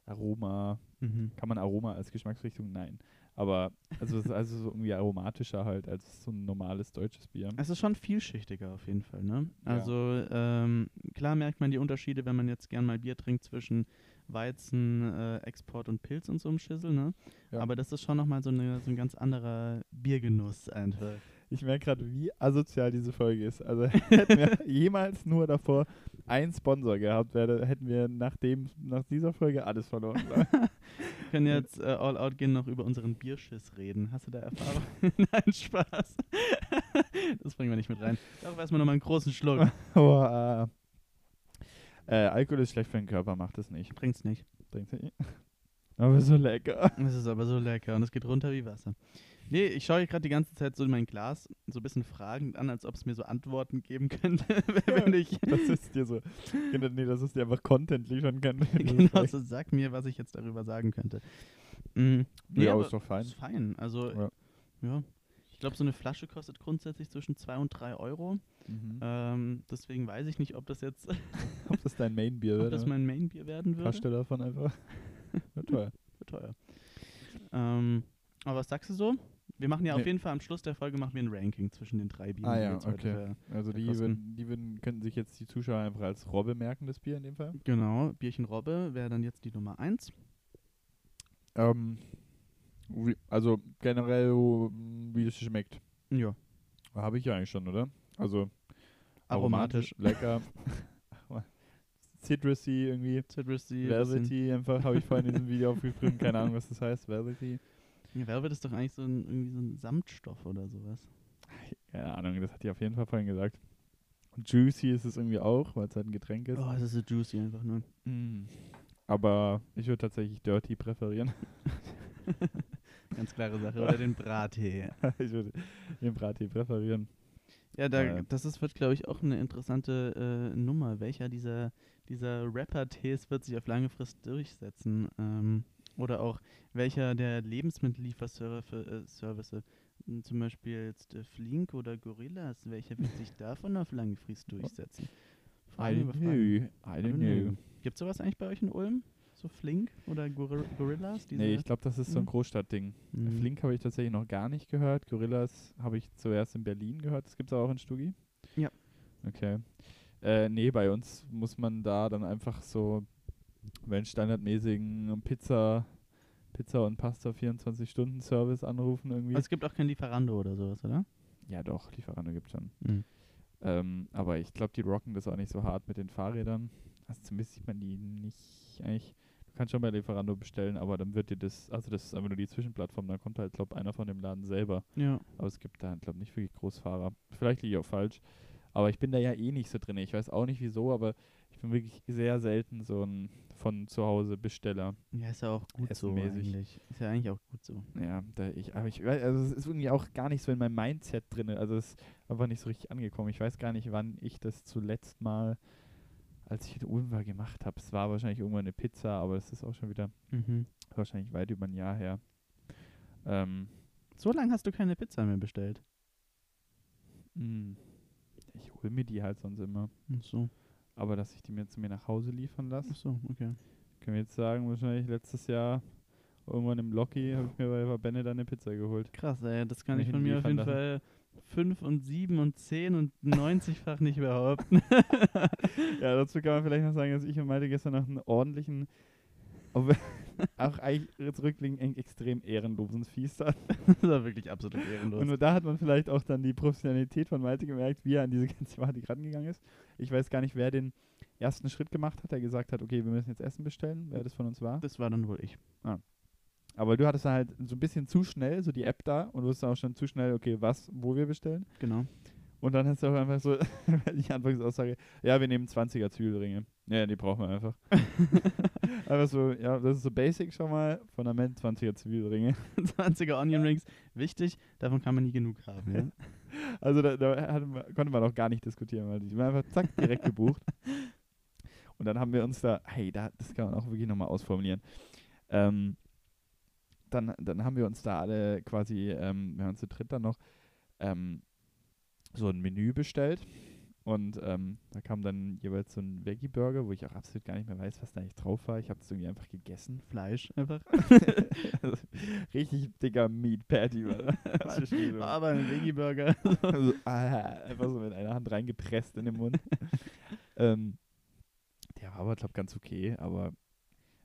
Aroma. Mhm. Kann man Aroma als Geschmacksrichtung? Nein. Aber also es ist also so irgendwie aromatischer halt als so ein normales deutsches Bier. Es ist schon vielschichtiger auf jeden Fall, ne? Ja. Also ähm, klar merkt man die Unterschiede, wenn man jetzt gern mal Bier trinkt zwischen Weizen, äh, Export und Pilz und so einem Schissel, ne? Ja. Aber das ist schon nochmal so, eine, so ein ganz anderer Biergenuss einfach. Ich merke gerade, wie asozial diese Folge ist. Also (laughs) hätten wir jemals nur davor einen Sponsor gehabt, wäre, hätten wir nach, dem, nach dieser Folge alles verloren. (laughs) Wir können jetzt äh, all out gehen noch über unseren Bierschiss reden. Hast du da Erfahrung? (laughs) Nein, Spaß. das bringen wir nicht mit rein. Doch, erstmal nochmal einen großen Schluck. Aber, äh, Alkohol ist schlecht für den Körper, macht es nicht. Bringt's nicht. Trinkst du nicht? (laughs) Aber so lecker. Es ist aber so lecker und es geht runter wie Wasser. Nee, ich schaue gerade die ganze Zeit so in mein Glas so ein bisschen fragend an, als ob es mir so Antworten geben könnte, (laughs) wenn ich Das ist dir so. Genau, nee, das ist dir einfach Content liefern kann. (laughs) genau so sag mir, was ich jetzt darüber sagen könnte. Mm, nee, Ja, aber aber ist doch fein. Ist fein. Also, Ja. ja. Ich glaube, so eine Flasche kostet grundsätzlich zwischen 2 und 3 Euro. Mhm. Ähm, deswegen weiß ich nicht, ob das jetzt (laughs) Ob das dein Mainbier ob wird? das mein Mainbier werden. Hast du davon einfach? (laughs) Wird teuer. Wird teuer. Ähm, aber was sagst du so? Wir machen ja auf Nee. jeden Fall am Schluss der Folge machen wir ein Ranking zwischen den drei Bieren. Ah ja, okay. ver- Also die, würden, die würden, könnten sich jetzt die Zuschauer einfach als Robbe merken, das Bier in dem Fall. Genau, Bierchen Robbe wäre dann jetzt die Nummer 1. Ähm, also generell, wie es schmeckt. Ja. Habe ich ja eigentlich schon, oder? Also Aromatisch. lecker. (laughs) Citrusy irgendwie. Citrusy. Velvety einfach, habe ich vorhin in diesem Video aufgeschrieben. Keine Ahnung, was das heißt. Velvety. Ja, Velvet ist doch eigentlich so ein, irgendwie so ein Samtstoff oder sowas. Keine Ahnung, das hat die auf jeden Fall vorhin gesagt. Und Juicy ist es irgendwie auch, weil es halt ein Getränk ist. Oh, das ist so juicy einfach nur. Mm. Aber ich würde tatsächlich Dirty präferieren. (laughs) Ganz klare Sache. Oder den Brattee. (laughs) ich würde den Brattee präferieren. Ja, da, Äh. das ist, wird, glaube ich, auch eine interessante äh, Nummer. Welcher dieser, dieser Rapper-Tees wird sich auf lange Frist durchsetzen? Ähm, oder auch welcher der Lebensmittellieferservice, äh, m, zum Beispiel jetzt äh, Flink oder Gorillas, welcher wird sich davon auf lange Frist durchsetzen? I Fragen über don't know. I don't know. Gibt es sowas eigentlich bei euch in Ulm? So Flink oder Goril Gorillas? Diese, Nee, ich glaube, das ist so ein Mhm. Großstadtding. Mhm. Flink habe ich tatsächlich noch gar nicht gehört. Gorillas habe ich zuerst in Berlin gehört. Das gibt es auch in Stugi? Ja. Okay. Äh, nee, bei uns muss man da dann einfach so, wenn standardmäßigen Pizza, Pizza und Pasta 24-Stunden-Service anrufen irgendwie. Also es gibt auch kein Lieferando oder sowas, oder? ja doch, Lieferando gibt schon. Mhm. Ähm, aber ich glaube, die rocken das auch nicht so hart mit den Fahrrädern. Also zumindest sieht man die nicht eigentlich. Du kannst schon bei Lieferando bestellen, aber dann wird dir das, also das ist einfach nur die Zwischenplattform, dann kommt halt, glaube einer von dem Laden selber. Ja. Aber es gibt da, glaube nicht wirklich Großfahrer. Vielleicht liege ich auch falsch. Aber ich bin da ja eh nicht so drin. Ich weiß auch nicht wieso, aber ich bin wirklich sehr selten so ein von zu Hause Besteller. Ja, ist ja auch gut so eigentlich. Ist ja eigentlich auch gut so. Ja, da ich, aber ich weiß, also es ist irgendwie auch gar nicht so in meinem Mindset drin. Also es ist einfach nicht so richtig angekommen. Ich weiß gar nicht, wann ich das zuletzt mal, als ich in Ulm war, gemacht habe. Es war wahrscheinlich irgendwann eine Pizza, aber es ist auch schon wieder Mhm. wahrscheinlich weit über ein Jahr her. Ähm, So lange hast du keine Pizza mehr bestellt. mh, ich hole mir die halt sonst immer. Ach so. Aber dass ich die mir zu mir nach Hause liefern lasse, Ach so, okay. können wir jetzt sagen, wahrscheinlich letztes Jahr irgendwann im Locky habe ich mir bei dann eine Pizza geholt. Krass, ey. Das kann ich von mir auf jeden liefern Fall 5 und 7 und 10 und 90-fach nicht behaupten. (laughs) Ja, dazu kann man vielleicht noch sagen, dass ich und Malte gestern noch einen ordentlichen, (laughs) auch eigentlich zurückliegend extrem ehrenlosen Fies hatten. das war wirklich absolut ehrenlos. Und nur da hat man vielleicht auch dann die Professionalität von Malte gemerkt, wie er an diese ganze Thematik rangegangen ist. Ich weiß gar nicht, wer den ersten Schritt gemacht hat, der gesagt hat, okay, wir müssen jetzt Essen bestellen, wer das von uns war. das war dann wohl ich. Aber du hattest dann halt so ein bisschen zu schnell, so die App da, und du wusstest auch schon zu schnell, okay, was, wo wir bestellen. Genau. Und dann hast du auch einfach so (laughs) die Anfangsaussage, ja, wir nehmen 20er Zwiebelringe. Ja, die brauchen wir einfach. (laughs) einfach so, ja, das ist so basic schon mal. Fundament 20er Zwiebelringe. (laughs) 20er Onion Rings. Wichtig, davon kann man nie genug haben. Ja? Also da, da man, konnte man auch gar nicht diskutieren, weil die waren einfach zack, direkt gebucht. Und dann haben wir uns da, hey, da, das kann man auch wirklich nochmal ausformulieren. Ähm, dann, dann haben wir uns da alle quasi, ähm, wir haben uns zu dritt dann noch ähm, so ein Menü bestellt. Und ähm, da kam dann jeweils so ein Veggie-Burger, wo ich auch absolut gar nicht mehr weiß, was da eigentlich drauf war. Ich habe das irgendwie einfach gegessen. Fleisch einfach. (laughs) also, richtig dicker Meat Patty (laughs) war. Aber ein Veggie-Burger. Also, ah, einfach so mit einer Hand reingepresst in den Mund. (laughs) ähm, der war aber, glaube ganz okay, aber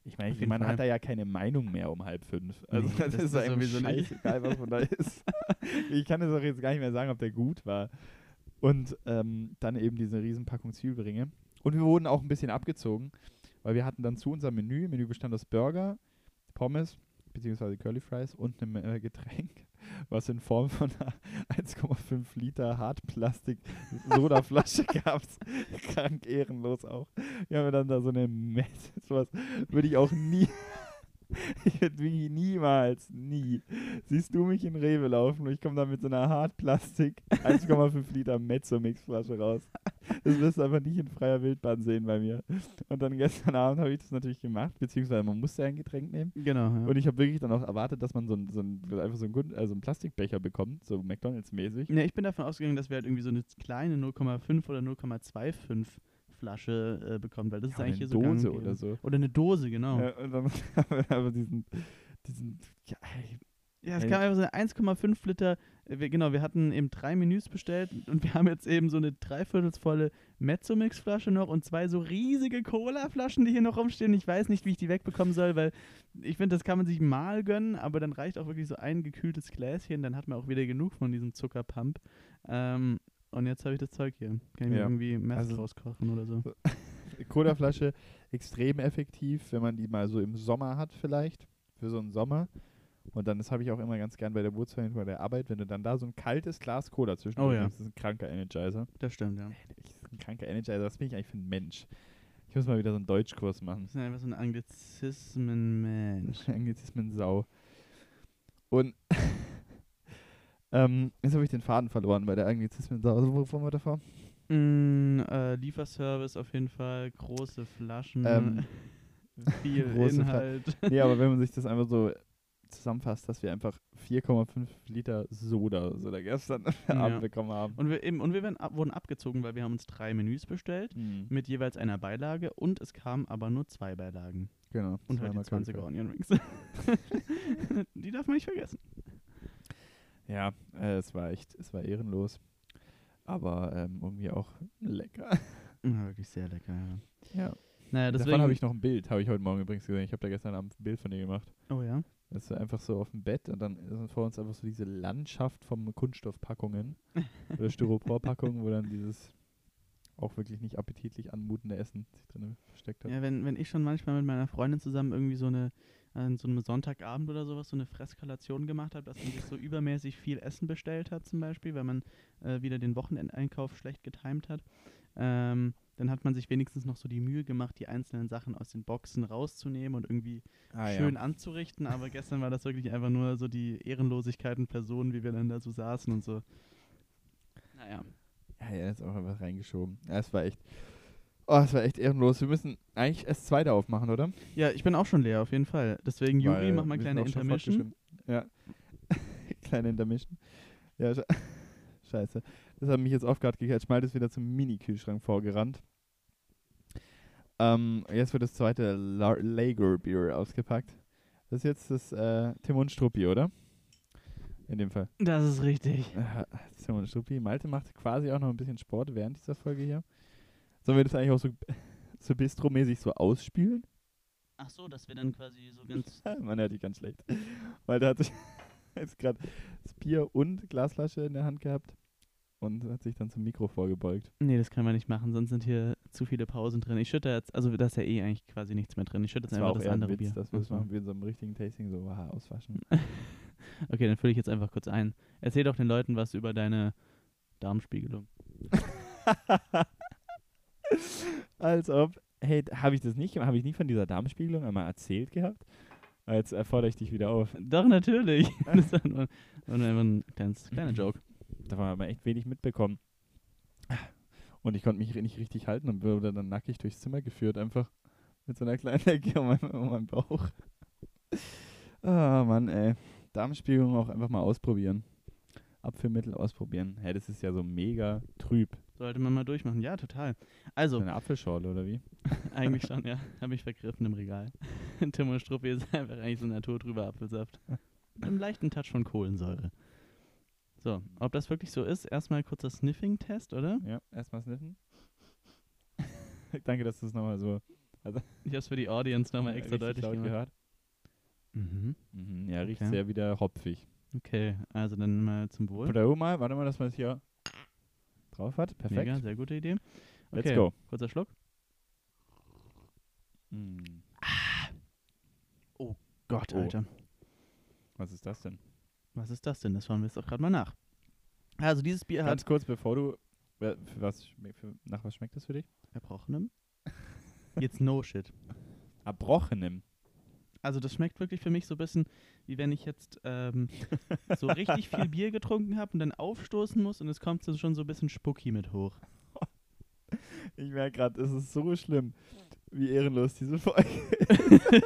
ich meine, man Fall. hat da ja keine Meinung mehr um halb fünf. Also Nee, das, das ist eigentlich scheißegal, was man da (laughs) ist. ich kann es auch jetzt gar nicht mehr sagen, ob der gut war. Und ähm, dann eben diese Riesenpackung Zwiebelringe. Und wir wurden auch ein bisschen abgezogen, weil wir hatten dann zu unserem Menü, Menü bestand aus Burger, Pommes, beziehungsweise Curly Fries und einem äh, Getränk, was in Form von einer (laughs) 1,5 Liter Hartplastik-Sodaflasche (laughs) gab. Krank ehrenlos auch. Wir haben dann da so eine Messe, sowas würde ich auch nie, (laughs) ich würde wirklich niemals, nie, siehst du mich in Rewe laufen und ich komme da mit so einer Hartplastik (laughs) 1,5 Liter Mezzo-Mix-Flasche raus. Das wirst du einfach nicht in freier Wildbahn sehen bei mir. Und dann gestern Abend habe ich das natürlich gemacht, beziehungsweise man musste ja ein Getränk nehmen. Genau. Ja. Und ich habe wirklich dann auch erwartet, dass man so, ein, so ein, einfach so einen, also einen Plastikbecher bekommt, so McDonalds-mäßig. Ne, ich bin davon ausgegangen, dass wir halt irgendwie so eine kleine 0,5 oder 0,25 Flasche äh, bekommen, weil das ist Ja, eigentlich eine hier so gang Dose oder so. Oder eine Dose, genau. Ja, und dann aber diesen, diesen ja, Ja, es kam einfach so eine 1,5 Liter. äh, Wir, genau, wir hatten eben drei Menüs bestellt und wir haben jetzt eben so eine dreiviertelsvolle Mezzo-Mix-Flasche noch und zwei so riesige Cola-Flaschen, die hier noch rumstehen. Ich weiß nicht, wie ich die wegbekommen soll, weil ich finde, das kann man sich mal gönnen, aber dann reicht auch wirklich so ein gekühltes Gläschen, dann hat man auch wieder genug von diesem Zuckerpump. Ähm, und jetzt habe ich das Zeug hier. Kann ich mir Ja, irgendwie Mess also- draus kochen oder so. (laughs) Colaflasche extrem effektiv, wenn man die mal so im Sommer hat vielleicht, für so einen Sommer. Und dann, das habe ich auch immer ganz gern bei der Wurzeln bei der Arbeit, wenn du dann da so ein kaltes Glas Cola zwischen Oh ja. Das ist ein kranker Energizer. Das stimmt, ja. Das ist ein kranker Energizer, was bin ich eigentlich für ein Mensch? Ich muss mal wieder so einen Deutschkurs machen. Das ist einfach so ein Anglizismen-Mensch. (laughs) Anglizismen Sau. Und (laughs) ähm, jetzt habe ich den Faden verloren bei der Anglizismen. Also, wovon war davor? Mm, äh, Lieferservice auf jeden Fall, große Flaschen, Ähm, (laughs) viel (laughs) Inhalt. (laughs) nee, aber wenn man sich das einfach so zusammenfasst, dass wir einfach 4,5 Liter Soda so da gestern Ja. Abend bekommen haben. Und wir, eben, und wir werden ab, wurden abgezogen, weil wir haben uns drei Menüs bestellt Mhm. mit jeweils einer Beilage und es kamen aber nur zwei Beilagen. Genau. Und halt die zweimal 20er Curry. Onion Rings. die darf man nicht vergessen. Ja, äh, es war echt, es war ehrenlos. Aber ähm, irgendwie auch lecker. Ja, wirklich sehr lecker, ja. Ja. Naja, Davon habe ich noch ein Bild, habe ich heute Morgen übrigens gesehen. Ich habe da gestern Abend ein Bild von dir gemacht. oh ja. Das ist einfach so auf dem Bett und dann ist vor uns einfach so diese Landschaft von Kunststoffpackungen (laughs) oder Styroporpackungen, wo dann dieses auch wirklich nicht appetitlich anmutende Essen sich drin versteckt hat. Ja, wenn, wenn ich schon manchmal mit meiner Freundin zusammen irgendwie so eine, an so einem Sonntagabend oder sowas, so eine Freskalation gemacht hat, dass man sich so übermäßig viel Essen bestellt hat zum Beispiel, weil man äh, wieder den Wochenendeinkauf schlecht getimt hat, ähm, dann hat man sich wenigstens noch so die Mühe gemacht, die einzelnen Sachen aus den Boxen rauszunehmen und irgendwie Ah, schön anzurichten, aber gestern war das wirklich einfach nur so die Ehrenlosigkeiten Personen, wie wir dann da so saßen und so. Naja. Ja, ja, ist auch einfach reingeschoben. Ja, es war echt. Oh, es war echt ehrenlos. Wir müssen eigentlich erst zweite aufmachen, oder? Ja, ich bin auch schon leer, auf jeden Fall. Deswegen, Juri, Weil mach mal kleine Intermission. Ja. (laughs) kleine Intermission. Ja, sche (laughs) scheiße. Das hat mich jetzt aufgehört gecatcht. Malte ist wieder zum Mini-Kühlschrank vorgerannt. Ähm, jetzt wird das zweite La Lager Beer ausgepackt. Das ist jetzt das äh, Tim und Struppi, oder? In dem Fall. Das ist richtig. Äh, Tim und Struppi. Malte macht quasi auch noch ein bisschen Sport während dieser Folge hier. Sollen wir das eigentlich auch so, (laughs) so Bistro-mäßig so ausspielen? Ach so, dass wir dann quasi so ganz. (laughs) Man hört die ganz schlecht. (laughs) Weil der hat sich jetzt gerade das Bier und Glasflasche in der Hand gehabt und hat sich dann zum Mikro vorgebeugt. Nee, das können wir nicht machen, sonst sind hier zu viele Pausen drin. Ich schütte jetzt, also da ist ja eh eigentlich quasi nichts mehr drin. Ich schütte jetzt Das einfach auch das eher ein andere Witz, Bier. wir das Ach so. machen wie in so einem richtigen Tasting, so aha, auswaschen. Okay, dann fülle ich jetzt einfach kurz ein. Erzähl doch den Leuten was über deine Darmspiegelung. Als ob, hey, habe ich das nicht, habe ich nie von dieser Darmspiegelung einmal erzählt gehabt? Aber Jetzt erfordere ich dich wieder auf. (laughs) Doch, natürlich. (laughs) das war nur, war nur einfach ein kleines, kleiner (clears throat) Joke. Davon haben wir echt wenig mitbekommen. Und ich konnte mich nicht richtig halten und wurde dann nackig durchs Zimmer geführt, einfach mit so einer kleinen (laughs) Ecke um meinen, um meinen Bauch. Ah, Mann, ey. Darmspiegelung auch einfach mal ausprobieren. Abführmittel ausprobieren. Hä, das ist ja so mega trüb. Sollte man mal durchmachen. Ja, total. Also, Eine Apfelschorle oder wie? (laughs) eigentlich schon, ja. (laughs) Habe ich vergriffen im Regal. (laughs) Tim und Struppi ist einfach eigentlich so naturtrüber Apfelsaft. Mit einem leichten Touch von Kohlensäure. So, ob das wirklich so ist, erstmal kurzer Sniffing-Test, oder? Ja, erstmal sniffen. Danke, dass du es nochmal so Ich habe es für die Audience nochmal extra deutlich laut gemacht. gehört. Mhm. Mhm, ja, riecht Okay. sehr wieder hopfig. Okay, also dann mal zum Wohl. Probe mal, warte mal, dass man es hier drauf hat. Perfekt. Mega, sehr gute Idee. Let's Okay, go. Kurzer Schluck. Mm. Gott, Oh. Alter. Was ist das denn? Was ist das denn? Das schauen wir jetzt doch gerade mal nach. Also dieses Bier hat Ganz kurz, bevor du. Für was, für, nach was schmeckt das für dich? Erbrochenem. Jetzt no shit. (laughs) Erbrochenem. Also das schmeckt wirklich für mich so ein bisschen, wie wenn ich jetzt ähm, so richtig viel Bier getrunken habe und dann aufstoßen muss und es kommt so schon so ein bisschen Spucki mit hoch. (laughs) Ich merke gerade, es ist so schlimm, wie ehrenlos diese Folge (laughs)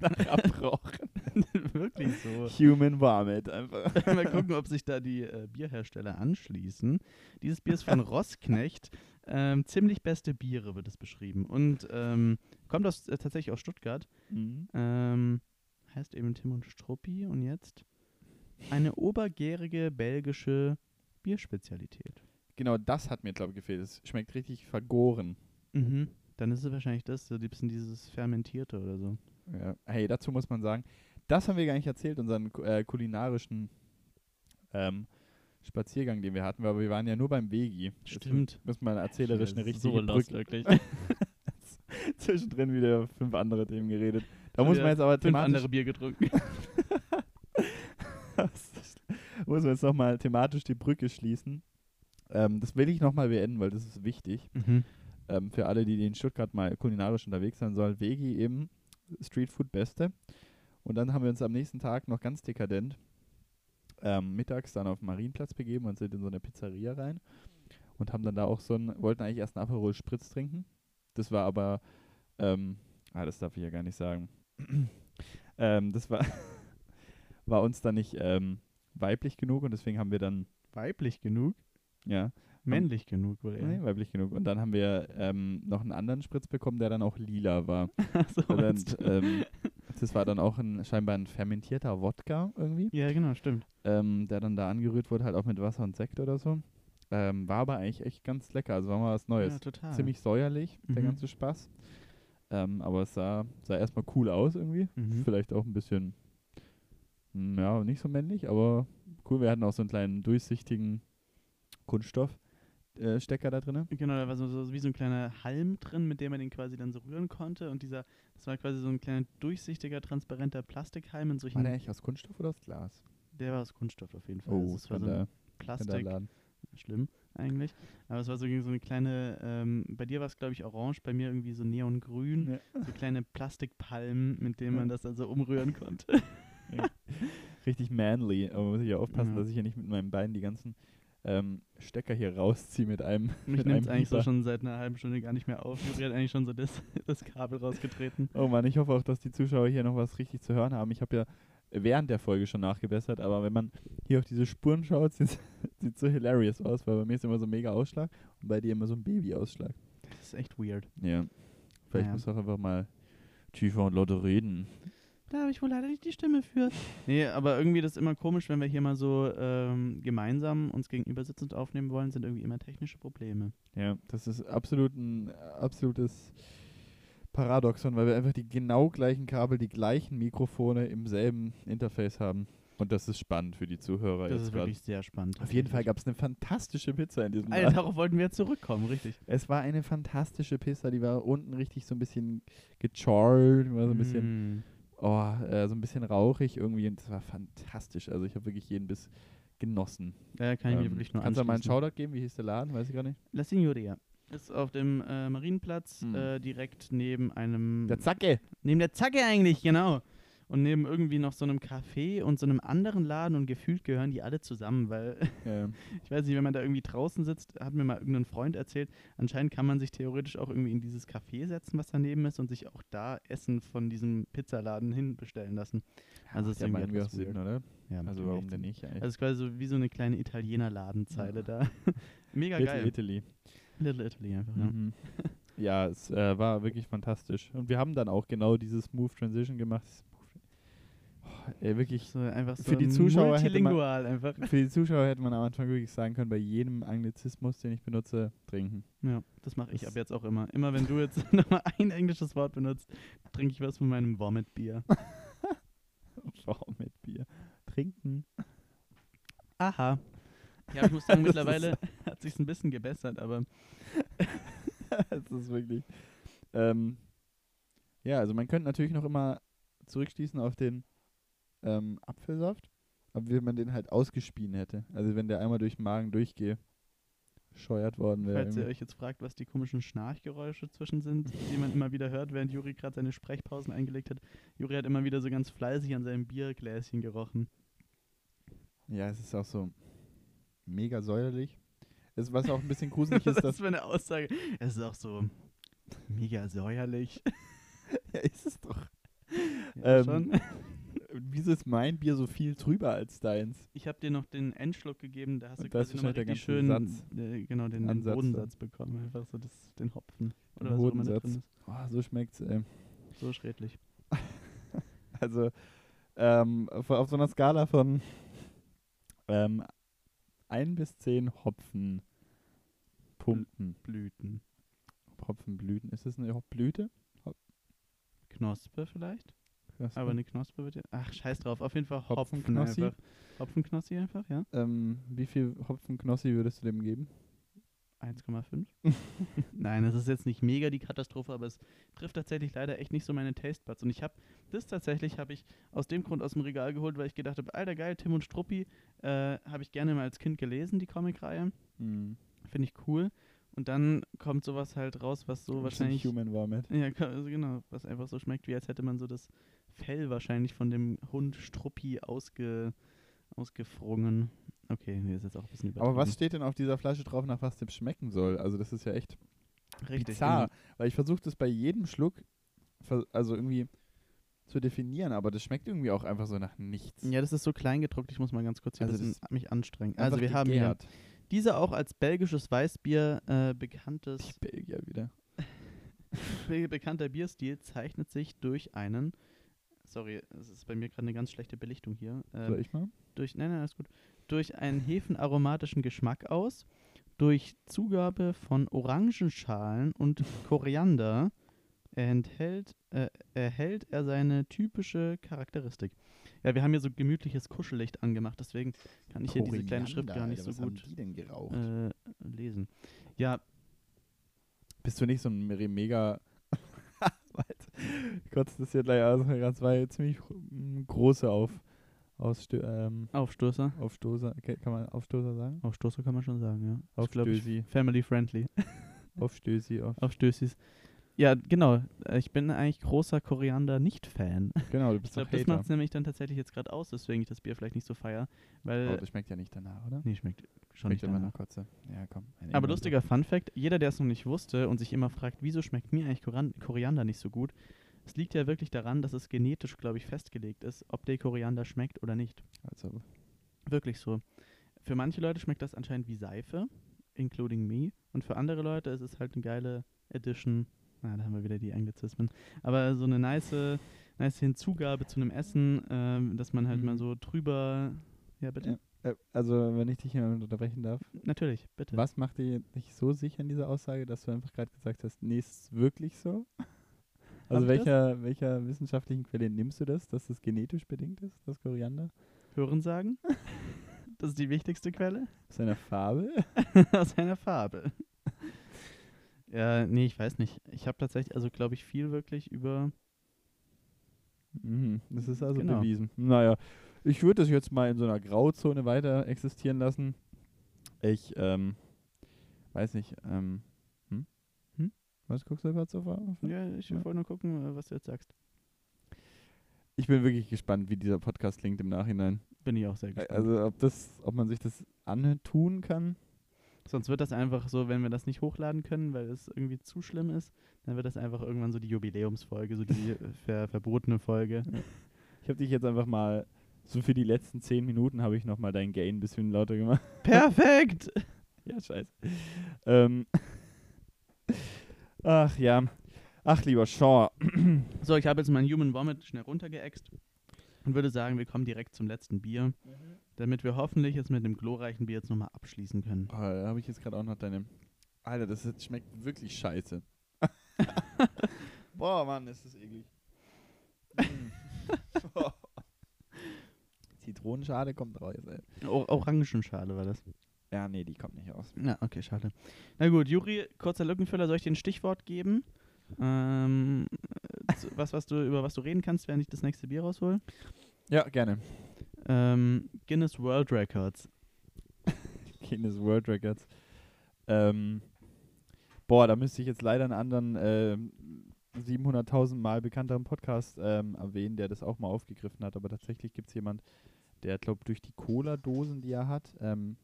Nach Erbrochen. (laughs) wirklich so. Human Vomit einfach. mal gucken, ob sich da die äh, Bierhersteller anschließen. Dieses Bier ist von Rossknecht. Ähm, ziemlich beste Biere wird es beschrieben. Und ähm, kommt aus, äh, tatsächlich aus Stuttgart. Mhm. Ähm, heißt eben Tim und Struppi. Und jetzt eine obergärige belgische Bierspezialität. Genau das hat mir, glaube ich, gefehlt. Es schmeckt richtig vergoren. Mhm. Dann ist es wahrscheinlich das, so ein bisschen dieses Fermentierte oder so. Ja. Hey, dazu muss man sagen, das haben wir gar nicht erzählt, unseren äh, kulinarischen ähm, Spaziergang, den wir hatten, aber wir waren ja nur beim Vegi. Stimmt. Jetzt müssen wir erzählerisch eine richtige so Brücke. wirklich. (laughs) Zwischendrin wieder fünf andere Themen geredet. Da Schon muss man jetzt aber Fünf thematisch andere Bier getrunken. (laughs) muss man jetzt nochmal thematisch die Brücke schließen. Ähm, das will ich nochmal beenden, weil das ist wichtig. Mhm. Ähm, für alle, die in Stuttgart mal kulinarisch unterwegs sein sollen. Vegi eben Streetfood Beste. Und dann haben wir uns am nächsten Tag noch ganz dekadent ähm, mittags dann auf den Marienplatz begeben und sind in so eine Pizzeria rein und haben dann da auch so ein, wollten eigentlich erst einen Aperol Spritz trinken. Das war aber, ähm, ah, das darf ich ja gar nicht sagen. (clears throat) ähm, das war, (laughs) war uns dann nicht ähm, weiblich genug und deswegen haben wir dann, Weiblich genug? ja, Männlich genug, wohl eher. nee, weiblich genug. Und dann haben wir ähm, noch einen anderen Spritz bekommen, der dann auch lila war. (laughs) so Und ähm, das war dann auch ein, scheinbar ein fermentierter Wodka irgendwie, ja, genau, stimmt. ähm, der dann da angerührt wurde, halt auch mit Wasser und Sekt oder so. Ähm, war aber eigentlich echt ganz lecker, also war mal was Neues. Ja, total. Ziemlich säuerlich, der Mhm. ganze Spaß. Ähm, aber es sah, sah erstmal cool aus irgendwie. Mhm. Vielleicht auch ein bisschen, mm, ja, nicht so männlich, aber cool. Wir hatten auch so einen kleinen durchsichtigen Kunststoffstecker da drin. Genau, da war so, so wie so ein kleiner Halm drin, mit dem man den quasi dann so rühren konnte. Und dieser, das war quasi so ein kleiner durchsichtiger, transparenter Plastikhalm in solchen. War der eigentlich aus Kunststoff oder aus Glas? der war aus Kunststoff auf jeden Fall. Oh, Also es war so ein. Plastik. Schlimm eigentlich. Aber es war so, so eine kleine, ähm, bei dir war es glaube ich orange, bei mir irgendwie so neongrün. Ja. So kleine Plastikpalmen, mit denen man das also umrühren konnte. (laughs) Richtig manly, aber muss ich ja aufpassen, Ja. dass ich hier nicht mit meinem Bein die ganzen ähm, Stecker hier rausziehe mit einem. (laughs) Mich nimmt es eigentlich so schon seit einer halben Stunde gar nicht mehr auf. Juri hat eigentlich schon so das, (laughs) das Kabel rausgetreten. Oh Mann, ich hoffe auch, dass die Zuschauer hier noch was richtig zu hören haben. Ich habe ja während der Folge schon nachgebessert, aber wenn man hier auf diese Spuren schaut, (laughs) sieht es so hilarious aus, weil bei mir ist immer so ein mega Ausschlag und bei dir immer so ein Baby-Ausschlag. Das ist echt weird. Ja. Vielleicht Naja. muss auch einfach mal tiefer und lauter reden. Da habe ich wohl leider nicht die Stimme für. Nee, aber irgendwie das ist immer komisch, wenn wir hier mal so ähm, gemeinsam uns gegenüber sitzend aufnehmen wollen, sind irgendwie immer technische Probleme. Ja, das ist absolut ein absolutes Paradoxon, weil wir einfach die genau gleichen Kabel, die gleichen Mikrofone im selben Interface haben. Und das ist spannend für die Zuhörer Das jetzt ist wirklich sehr spannend. Auf jeden Fall gab es eine fantastische Pizza in diesem Alter, darauf wollten wir zurückkommen, richtig. Es war eine fantastische Pizza, die war unten richtig so ein bisschen gecharred, war so ein bisschen, Mm. Oh, äh, so ein bisschen rauchig irgendwie und das war fantastisch. Also ich habe wirklich jeden Biss genossen. Da kann ich Ähm, wirklich nur Kannst du mal einen. Shoutout geben? Wie hieß der Laden? Weiß ich gar nicht. La Signoria. Ist auf dem äh, Marienplatz, Hm. äh, direkt neben einem. Der Zacke! neben der Zacke eigentlich, genau. Und neben irgendwie noch so einem Café und so einem anderen Laden und gefühlt gehören die alle zusammen, weil Ähm, (laughs) ich weiß nicht, wenn man da irgendwie draußen sitzt, hat mir mal irgendein Freund erzählt, anscheinend kann man sich theoretisch auch irgendwie in dieses Café setzen, was daneben ist und sich auch da Essen von diesem Pizzaladen hin bestellen lassen. Also macht ist ja irgendwie auch Sinn, oder? Ja, Also warum denn nicht? Also es ist quasi so wie so eine kleine Italiener-Ladenzeile Ja. da. (laughs) Mega Little geil. Italy. Little Italy einfach, ja. Mhm. Ja, es äh, war wirklich fantastisch. Und wir haben dann auch genau dieses Smooth Transition gemacht. Ey, wirklich, So einfach so Für die Zuschauer hätte man- multilingual einfach. für die Zuschauer hätte man am Anfang wirklich sagen können, bei jedem Anglizismus, den ich benutze, trinken. Ja, das mache ich ab jetzt auch immer. Immer wenn du jetzt (laughs) nochmal ein englisches Wort benutzt, trinke ich was von meinem Vomit-Bier. (laughs) Warum mit Bier? Trinken. Aha. Ja, ich muss (laughs) sagen, mittlerweile hat sich ein bisschen gebessert, aber das ist wirklich. Ähm, ja, also man könnte natürlich noch immer zurückschließen auf den ähm, Apfelsaft, aber wenn man den halt ausgespien hätte. Also wenn der einmal durch den Magen durchgescheuert worden wäre. falls ihr euch jetzt fragt, was die komischen Schnarchgeräusche zwischen sind, die man immer wieder hört, während Juri gerade seine Sprechpausen eingelegt hat. Juri hat immer wieder so ganz fleißig an seinem Biergläschen gerochen. Ja, es ist auch so mega säuerlich. Es, was auch ein bisschen (laughs) gruselig ist, das ist für eine Aussage. Es ist auch so mega säuerlich. (laughs) ja, ist es doch. Ja, Ähm, schon. Wieso ist mein Bier so viel drüber als deins? Ich habe dir noch den Endschluck gegeben, da hast du Und ist quasi nochmal der richtig schön Satz. äh, genau, den, den Bodensatz bekommen. Einfach so das, den Hopfen. Oder Den was auch immer da Bodensatz. drin Oh, so schmeckt's, ey. ist. So schredlich. (laughs) Also, ähm, auf, so einer Skala von ähm, 1 bis 10 Hopfen Pumpen. Blüten. Hopfenblüten. Ist das eine Hop- Blüte? Knospe vielleicht? Knospe. Aber eine Knospe wird ja. Ach, scheiß drauf. Auf jeden Fall Hopfen Hopfenknossi? einfach. Hopfenknossi einfach, ja. ähm, wie viel Hopfenknossi würdest du dem geben? 1,5. (laughs) Nein, das ist jetzt nicht mega die Katastrophe, aber es trifft tatsächlich leider echt nicht so meine Tastebuds. Und ich habe das tatsächlich, habe ich aus dem Grund aus dem Regal geholt, weil ich gedacht habe, alter geil, Tim und Struppi, äh, habe ich gerne mal als Kind gelesen, die Comicreihe. Hm. Finde ich cool. Und dann kommt sowas halt raus, was so wahrscheinlich... Human Vomit. Ja, ka- also genau, was einfach so schmeckt, wie als hätte man so das Fell wahrscheinlich von dem Hund Struppi ausge, ausgefrungen. Okay, nee, ist jetzt auch ein bisschen übertrieben. Aber was steht denn auf dieser Flasche drauf, nach was dem schmecken soll? Also das ist ja echt Richtig, bizarr. genau. Weil ich versuche das bei jedem Schluck, also irgendwie zu definieren, aber das schmeckt irgendwie auch einfach so nach nichts. Ja, das ist so klein gedruckt, ich muss mal ganz kurz hier Also bisschen mich anstrengen. Also wir haben hier gegärt. diese auch als belgisches Weißbier äh, bekanntes, Die Belgier wieder. (laughs) be bekannter Bierstil zeichnet sich durch einen, sorry, es ist bei mir gerade eine ganz schlechte Belichtung hier, Soll ähm, ich mal? durch, nein, nein, alles gut, durch einen hefenaromatischen Geschmack aus, durch Zugabe von Orangenschalen und (laughs) Koriander enthält, äh, erhält er seine typische Charakteristik. Ja, wir haben hier so gemütliches Kuschellicht angemacht, deswegen kann ich hier diese kleine Schrift gar nicht so was haben gut äh, lesen. Ja, Bist du nicht so ein me- mega. Kotzt das hier gleich aus. Das war ja ziemlich mm, große auf, Ausstö ähm, Aufstoßer. Aufstoßer. Okay, kann man Aufstoßer sagen? Aufstoßer kann man schon sagen, ja. Aufstößi. family friendly. Aufstößi. Auf. (laughs) Aufstößis. Ja, genau. Äh, Ich bin eigentlich großer Koriander-Nicht-Fan. Genau, du Ich bist (laughs) glaube, doch das macht es nämlich dann tatsächlich jetzt gerade aus, weswegen ich das Bier vielleicht nicht so feier. Weil. Aber das schmeckt ja nicht danach, oder? nee, schmeckt schon schmeckt nicht immer danach. nach Kotze. Ja, komm. Aber lustiger Fun-Fact: jeder, der es noch nicht wusste und sich immer fragt, wieso schmeckt mir eigentlich Koran Koriander nicht so gut, es liegt ja wirklich daran, dass es genetisch, glaube ich, festgelegt ist, ob der Koriander schmeckt oder nicht. Also, Wirklich so. Für manche Leute schmeckt das anscheinend wie Seife, including me. Und für andere Leute ist es halt eine geile Addition. Na, da haben wir wieder die Anglizismen. Aber so eine nice, nice Hinzugabe zu einem Essen, ähm, dass man halt Mhm. mal so drüber. Ja, bitte? Äh, also, wenn ich dich hier unterbrechen darf. Natürlich, bitte. Was macht dich so sicher in dieser Aussage, dass du einfach gerade gesagt hast, nee, ist es wirklich so? Also Hab welcher, welcher wissenschaftlichen Quelle nimmst du das, dass das genetisch bedingt ist, das Koriander? Hören sagen? (laughs) das ist die wichtigste Quelle Aus einer Farbe? (laughs) aus einer Farbe. Ja, nee, ich weiß nicht. Ich habe tatsächlich, also glaube ich, viel wirklich über. Mhm, das ist also Genau. bewiesen. Naja, ich würde das jetzt mal in so einer Grauzone weiter existieren lassen. Ich, ähm, weiß nicht, ähm, hm? Hm? Was guckst du gerade so vor? Ja, ich Ja. wollte nur gucken, äh, was du jetzt sagst. Ich bin wirklich gespannt, wie dieser Podcast klingt im Nachhinein. Bin ich auch sehr gespannt. Also ob das, ob man sich das antun kann. Sonst wird das einfach so, wenn wir das nicht hochladen können, weil es irgendwie zu schlimm ist, dann wird das einfach irgendwann so die Jubiläumsfolge, so die (laughs) äh, ver verbotene Folge. Ich habe dich jetzt einfach mal, so für die letzten zehn Minuten habe ich nochmal dein Gain ein bisschen lauter gemacht. (laughs) Perfekt! ja, scheiße. Ähm. (laughs) Ach ja. Ach, lieber Shaw. (clears throat) So, ich habe jetzt meinen Human Vomit schnell runtergeäxt und würde sagen, wir kommen direkt zum letzten Bier, damit wir hoffentlich jetzt mit dem glorreichen Bier jetzt nochmal abschließen können. Oh, da habe ich jetzt gerade auch noch deine. Alter, das schmeckt wirklich scheiße. (laughs) Boah, Mann, ist das eklig. (laughs) Mm. (laughs) Zitronenschale kommt raus, ey. O Orangenschale war das. Ja, nee, die kommt nicht raus. Ja, okay, schade. Na gut, Juri, kurzer Lückenfüller, soll ich dir ein Stichwort geben? Ähm, äh, was, was du, über was du reden kannst, während ich das nächste Bier raushol? Ja, gerne. Ähm, Guinness World Records. (laughs) Guinness World Records. Ähm, boah, da müsste ich jetzt leider einen anderen ähm, 700.000 Mal bekannteren Podcast ähm, erwähnen, der das auch mal aufgegriffen hat. Aber tatsächlich gibt es jemand, der, glaube durch die Cola-Dosen, die er hat, ähm,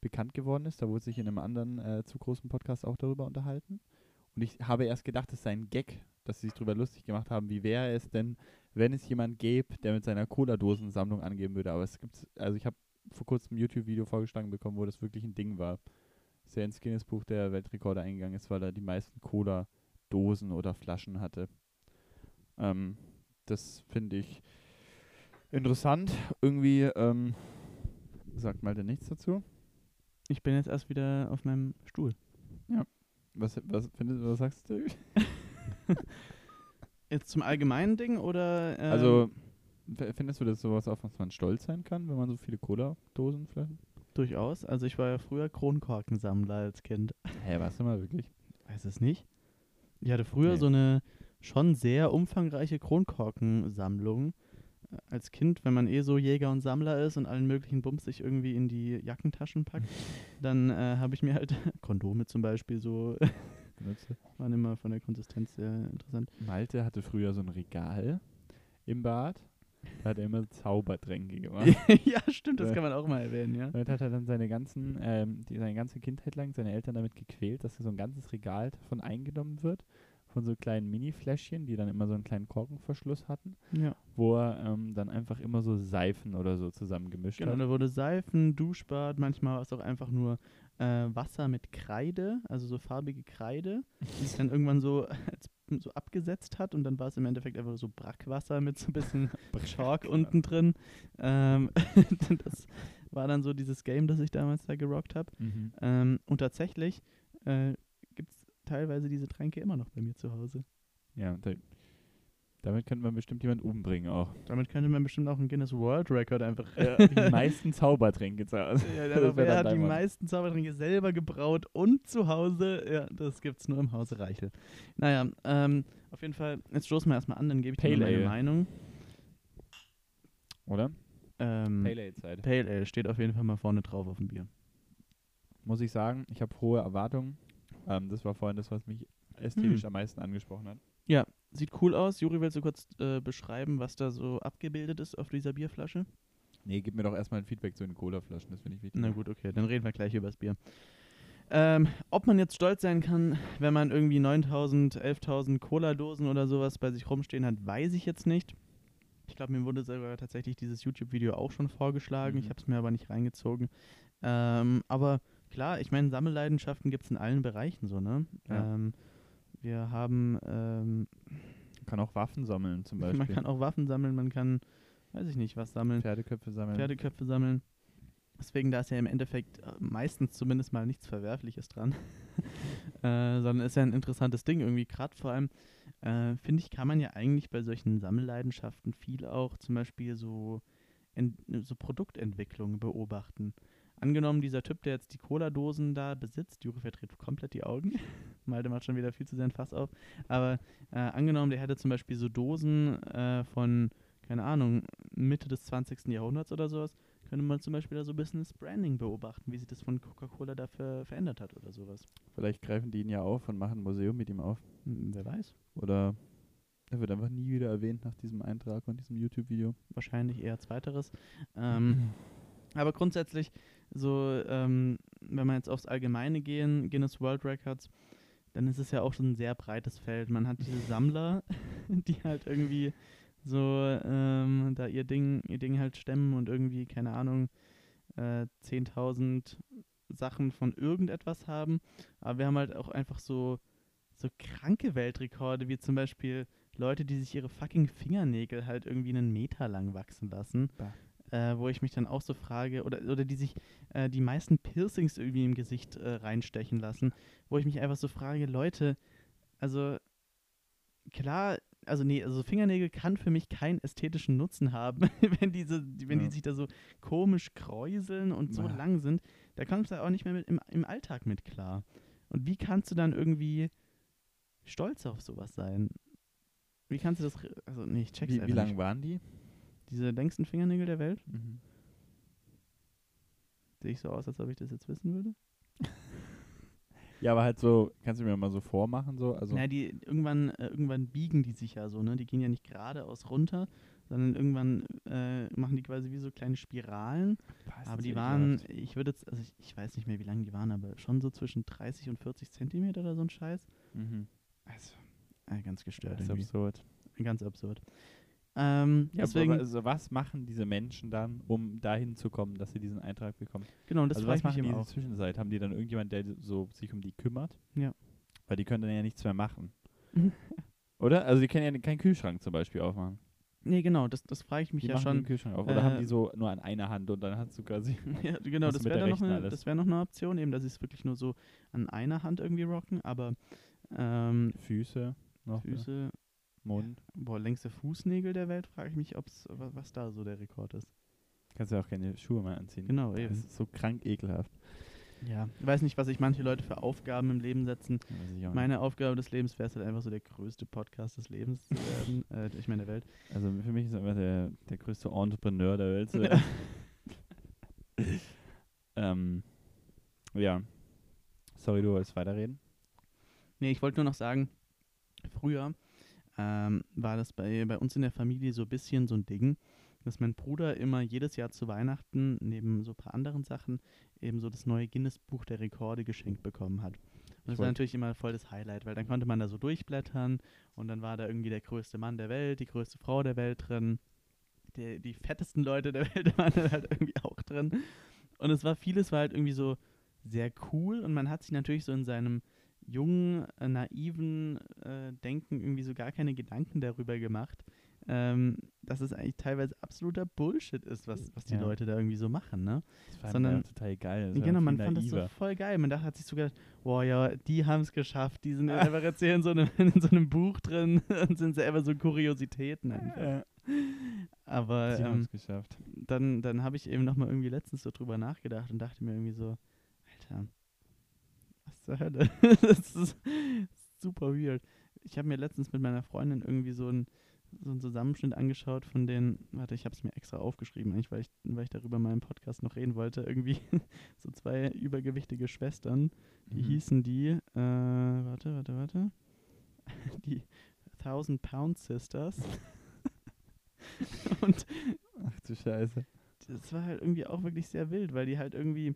bekannt geworden ist. Da wurde sich in einem anderen äh, zu großen Podcast auch darüber unterhalten. Und ich habe erst gedacht, es sei ein Gag, dass sie sich darüber lustig gemacht haben. Wie wäre es denn, wenn es jemand gäbe, der mit seiner Cola-Dosensammlung angeben würde? Aber es gibt, also ich habe vor kurzem ein YouTube-Video vorgeschlagen bekommen, wo das wirklich ein Ding war. Sehr ins Guinness-Buch der Weltrekorde eingegangen ist, weil er die meisten Cola-Dosen oder Flaschen hatte. Ähm, das finde ich interessant. Irgendwie ähm, sagt mal denn nichts dazu. Ich bin jetzt erst wieder auf meinem Stuhl. Was, was, findest, was sagst du? (laughs) (laughs) Jetzt zum allgemeinen Ding oder? Ähm, Also, findest du das sowas, auf was man stolz sein kann, wenn man so viele Cola-Dosen vielleicht? durchaus. Also ich war ja früher Kronkorkensammler als Kind. Hä, warst du mal wirklich? Weiß es nicht. Ich hatte früher Nee. so eine schon sehr umfangreiche Kronkorkensammlung. Äh, Als Kind, wenn man eh so Jäger und Sammler ist und allen möglichen Bums sich irgendwie in die Jackentaschen packt, (laughs) dann äh, habe ich mir halt (laughs) Kondome zum Beispiel so, Du? waren immer von der Konsistenz sehr interessant. Malte hatte früher so ein Regal im Bad. Da hat er immer Zaubertränke gemacht. (laughs) ja, stimmt, das kann man auch mal erwähnen, ja. Damit hat er dann seine ganzen, ähm, die, seine ganze Kindheit lang seine Eltern damit gequält, dass so ein ganzes Regal davon eingenommen wird. Von so kleinen Mini-Fläschchen, die dann immer so einen kleinen Korkenverschluss hatten, Ja, wo er ähm, dann einfach immer so Seifen oder so zusammengemischt genau. hat. Da wurde Seifen, Duschbad, manchmal war es auch einfach nur äh, Wasser mit Kreide, also so farbige Kreide, die sich dann irgendwann so, als, (laughs) so abgesetzt hat und dann war es im Endeffekt einfach so Brackwasser mit so ein bisschen (laughs) Chalk unten drin. Ähm, (laughs) das war dann so dieses Game, das ich damals da gerockt habe. Mhm. Ähm, und tatsächlich äh, gibt es teilweise diese Tränke immer noch bei mir zu Hause. Ja, da, damit könnte man bestimmt jemand umbringen auch. Damit könnte man bestimmt auch einen Guinness World Record einfach. (laughs) die meisten Zaubertränke Hause. Ja, der wer hat die Wort. meisten Zaubertränke selber gebraut und zu Hause. Ja, das gibt's nur im Hause Reichel. Naja, ähm, auf jeden Fall, jetzt stoßen wir erstmal an, dann gebe ich dir Pale mal meine Ale. Meinung. Oder? Ähm, Pale Ale Zeit. Pale Ale steht auf jeden Fall mal vorne drauf auf dem Bier. Muss ich sagen, ich habe hohe Erwartungen. Ähm, das war vorhin das, was mich ästhetisch Hm. am meisten angesprochen hat. Sieht cool aus. Juri, willst du kurz äh, beschreiben, was da so abgebildet ist auf dieser Bierflasche? Nee, gib mir doch erstmal ein Feedback zu den Cola-Flaschen, das finde ich wichtig. Na gut, okay, dann reden wir gleich über das Bier. Ähm, ob man jetzt stolz sein kann, wenn man irgendwie 9000, 11.000 Cola-Dosen oder sowas bei sich rumstehen hat, weiß ich jetzt nicht. Ich glaube, mir wurde sogar tatsächlich dieses YouTube-Video auch schon vorgeschlagen. Ich Mhm. habe es mir aber nicht reingezogen. Ähm, aber klar, ich meine, Sammelleidenschaften gibt es in allen Bereichen so, ne? Ja. Ähm, wir haben, ähm, Man kann auch Waffen sammeln zum (laughs) Beispiel. man kann auch Waffen sammeln, man kann, weiß ich nicht, was sammeln. Pferdeköpfe sammeln. Pferdeköpfe sammeln. Deswegen, da ist ja im Endeffekt äh, meistens zumindest mal nichts Verwerfliches dran, (laughs) äh, sondern ist ja ein interessantes Ding irgendwie. Gerade vor allem, äh, finde ich, kann man ja eigentlich bei solchen Sammelleidenschaften viel auch zum Beispiel so, so Produktentwicklung beobachten. Angenommen, dieser Typ, der jetzt die Cola-Dosen da besitzt, Juri verdreht komplett die Augen. (laughs) Malte macht schon wieder viel zu sehr ein Fass auf. Aber äh, angenommen, der hätte zum Beispiel so Dosen äh, von, keine Ahnung, Mitte des 20. Jahrhunderts oder sowas, könnte man zum Beispiel da so ein bisschen das Branding beobachten, wie sich das von Coca-Cola dafür verändert hat oder sowas. Vielleicht greifen die ihn ja auf und machen ein Museum mit ihm auf. Hm, wer weiß. Oder er wird einfach nie wieder erwähnt nach diesem Eintrag und diesem YouTube-Video. Wahrscheinlich eher zweiteres. Ähm, (laughs) aber grundsätzlich, so, ähm, wenn wir jetzt aufs Allgemeine gehen, Guinness World Records, dann ist es ja auch schon ein sehr breites Feld. Man hat diese Sammler, (laughs) die halt irgendwie so ähm, da ihr Ding, ihr Ding halt stemmen und irgendwie, keine Ahnung, äh, 10.000 Sachen von irgendetwas haben. Aber wir haben halt auch einfach so, so kranke Weltrekorde, wie zum Beispiel Leute, die sich ihre fucking Fingernägel halt irgendwie einen Meter lang wachsen lassen. Bah. Äh, wo ich mich dann auch so frage, oder, oder die sich äh, die meisten Piercings irgendwie im Gesicht äh, reinstechen lassen, wo ich mich einfach so frage, Leute, also klar, also nee, also Fingernägel kann für mich keinen ästhetischen Nutzen haben, (laughs) wenn diese, die- wenn Ja. die sich da so komisch kräuseln und so Bah. lang sind, da kommst du auch nicht mehr mit im, im Alltag mit klar. Und wie kannst du dann irgendwie stolz auf sowas sein? Wie kannst du das, also nee, ich check's Wie, wie lang nicht. waren die? Diese längsten Fingernägel der Welt? Mhm. Sehe ich so aus, als ob ich das jetzt wissen würde? Ja, aber halt so, kannst du mir mal so vormachen, so? Also, Na, die irgendwann, äh, irgendwann biegen die sich ja so, ne? Die gehen ja nicht geradeaus runter, sondern irgendwann äh, machen die quasi wie so kleine Spiralen. was, aber die waren, gehabt. ich würde jetzt, also ich, ich weiß nicht mehr, wie lang die waren, aber schon so zwischen 30 und 40 Zentimeter oder so ein Scheiß. Mhm. Also, äh, ganz gestört Das ist irgendwie. absurd. Ganz absurd. Ähm, Ja, deswegen, also, was machen diese Menschen dann, um dahin zu kommen, dass sie diesen Eintrag bekommen? genau, das also frage was machen die in der. Zwischenzeit? Haben die dann irgendjemand, der so sich um die kümmert? Ja. Weil die können dann ja nichts mehr machen. (laughs) Oder? Also die können ja keinen Kühlschrank zum Beispiel aufmachen. nee, genau, das, das frage ich mich Die ja machen schon. den Kühlschrank auf. Oder haben äh, die so nur an einer Hand und dann hast du quasi. (laughs) Ja, genau, das mit wäre noch eine, das wäre noch eine Option, eben, dass sie es wirklich nur so an einer Hand irgendwie rocken, aber ähm, Füße noch. ja. Mund. Boah, längste Fußnägel der Welt, frage ich mich, ob's, wa- was da so der Rekord ist. Kannst ja auch keine Schuhe mehr anziehen. Genau, Das eben. ist so krank ekelhaft. Ja, ich weiß nicht, was sich manche Leute für Aufgaben im Leben setzen. Meine Aufgabe des Lebens wäre es halt einfach so der größte Podcast des Lebens zu werden. (laughs) äh, ich meine der Welt. Also für mich ist er einfach der, der größte Entrepreneur der Welt. Ja. (laughs) ähm, ja. Sorry, du wolltest weiterreden? Nee, ich wollte nur noch sagen, früher ähm, war das bei, bei uns in der Familie so ein bisschen so ein Ding, dass mein Bruder immer jedes Jahr zu Weihnachten, neben so ein paar anderen Sachen, eben so das neue Guinness-Buch der Rekorde geschenkt bekommen hat. Und das war natürlich immer voll das Highlight, weil dann konnte man da so durchblättern und dann war da irgendwie der größte Mann der Welt, die größte Frau der Welt drin, die, die fettesten Leute der (laughs) Welt waren da halt irgendwie auch drin. Und es war vieles war halt irgendwie so sehr cool und man hat sich natürlich so in seinem jungen, äh, naiven äh, Denken irgendwie so gar keine Gedanken darüber gemacht, ähm, dass es eigentlich teilweise absoluter Bullshit ist, was, was die Ja. Leute da irgendwie so machen, ne? Das war Sondern- Sondern, total geil. Das genau, man fand das so voll geil. Man dachte, hat sich so gedacht, boah, ja, die haben es geschafft, die sind einfach jetzt hier in so, einem, in so einem Buch drin (laughs) und sind selber so Kuriositäten einfach. Ja, Aber ähm, dann, dann habe ich eben nochmal irgendwie letztens so drüber nachgedacht und dachte mir irgendwie so, Alter, was zur Hölle? (laughs) das ist super weird. Ich habe mir letztens mit meiner Freundin irgendwie so ein so einen Zusammenschnitt angeschaut von den, warte, ich habe es mir extra aufgeschrieben, eigentlich, weil ich, weil ich darüber mal im Podcast noch reden wollte, irgendwie (laughs) so zwei übergewichtige Schwestern, wie Mhm. hießen die? Äh, warte, warte, warte. (laughs) Die Thousand Pound Sisters. Und Ach du Scheiße. das war halt irgendwie auch wirklich sehr wild, weil die halt irgendwie,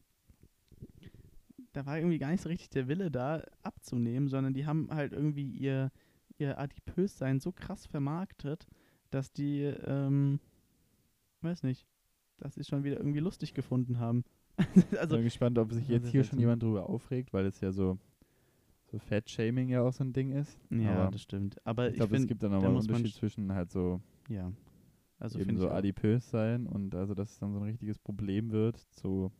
da war irgendwie gar nicht so richtig der Wille da abzunehmen, sondern die haben halt irgendwie ihr, ihr Adipössein so krass vermarktet, dass die, ähm, weiß nicht, dass sie es schon wieder irgendwie lustig gefunden haben. Also, (laughs) also, bin gespannt, ob sich Ja, jetzt hier schon jemand drüber aufregt, weil es ja so, so Fat-Shaming ja auch so ein Ding ist. ja, Aber das stimmt. Aber ich ich, glaube, es gibt dann da nochmal einen Unterschied sch- zwischen halt so, ja. Also eben so ich adipös sein und also, dass es dann so ein richtiges Problem wird. So,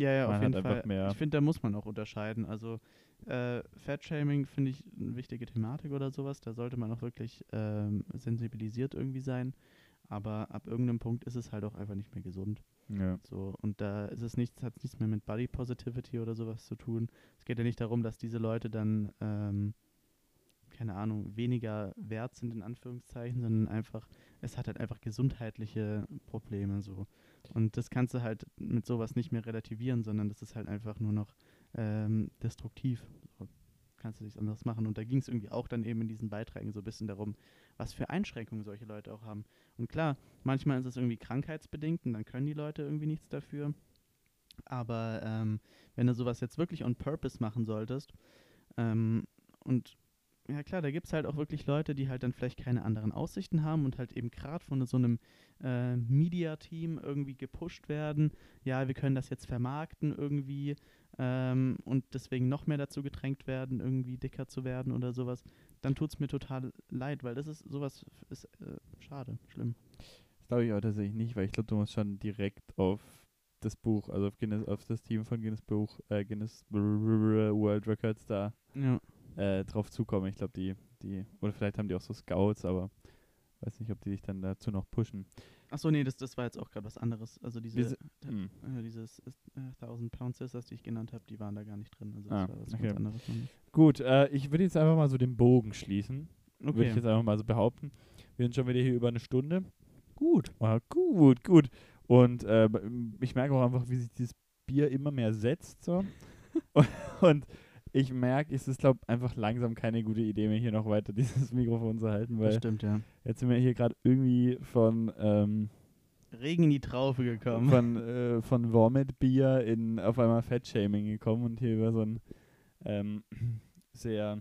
Ja, ja, Man auf jeden Fall. Ich finde, da muss man auch unterscheiden. Also äh, Fatshaming finde ich eine wichtige Thematik oder sowas. Da sollte man auch wirklich ähm, sensibilisiert irgendwie sein. Aber ab irgendeinem Punkt ist es halt auch einfach nicht mehr gesund. ja. So, und da ist es nichts, hat nichts mehr mit Body Positivity oder sowas zu tun. Es geht ja nicht darum, dass diese Leute dann, ähm, keine Ahnung, weniger wert sind in Anführungszeichen, sondern einfach, es hat halt einfach gesundheitliche Probleme so. Und das kannst du halt mit sowas nicht mehr relativieren, sondern das ist halt einfach nur noch ähm, destruktiv. So, kannst du nichts anderes machen. Und da ging es irgendwie auch dann eben in diesen Beiträgen so ein bisschen darum, was für Einschränkungen solche Leute auch haben. Und klar, manchmal ist es irgendwie krankheitsbedingt und dann können die Leute irgendwie nichts dafür. Aber ähm, wenn du sowas jetzt wirklich on purpose machen solltest, ähm, und ja klar, da gibt es halt auch wirklich Leute, die halt dann vielleicht keine anderen Aussichten haben und halt eben gerade von so einem äh, Media-Team irgendwie gepusht werden. Ja, wir können das jetzt vermarkten irgendwie ähm, und deswegen noch mehr dazu gedrängt werden, irgendwie dicker zu werden oder sowas. Dann tut es mir total leid, weil das ist sowas ist äh, schade, schlimm. Das glaube ich auch tatsächlich nicht, weil ich glaube, du musst schon direkt auf das Buch, also auf, Guinness, auf das Team von Guinness Buch, äh, Guinness World Records da Ja. Äh, drauf zukommen. Ich glaube, die, die, oder vielleicht haben die auch so Scouts, aber weiß nicht, ob die dich dann dazu noch pushen. Achso, nee, das, das war jetzt auch gerade was anderes. Also diese, si- äh, Hm. äh, dieses äh, 1000 Pound Sisters, die ich genannt habe, die waren da gar nicht drin. Also Ah, das war was okay. ganz anderes. Gut, äh, ich würde jetzt einfach mal so den Bogen schließen. Würde ich Okay. jetzt einfach mal so behaupten. Wir sind schon wieder hier über eine Stunde. Gut. Ah, gut, gut. Und äh, ich merke auch einfach, wie sich dieses Bier immer mehr setzt. So. (laughs) und ich merke, es ist, glaube einfach langsam keine gute Idee mehr, hier noch weiter (laughs) dieses Mikrofon zu halten, Das weil stimmt, ja. jetzt sind wir hier gerade irgendwie von, ähm, Regen in die Traufe gekommen. von, äh, von Vomit-Bier in auf einmal Fettshaming gekommen und hier über so einen ähm, (clears throat) sehr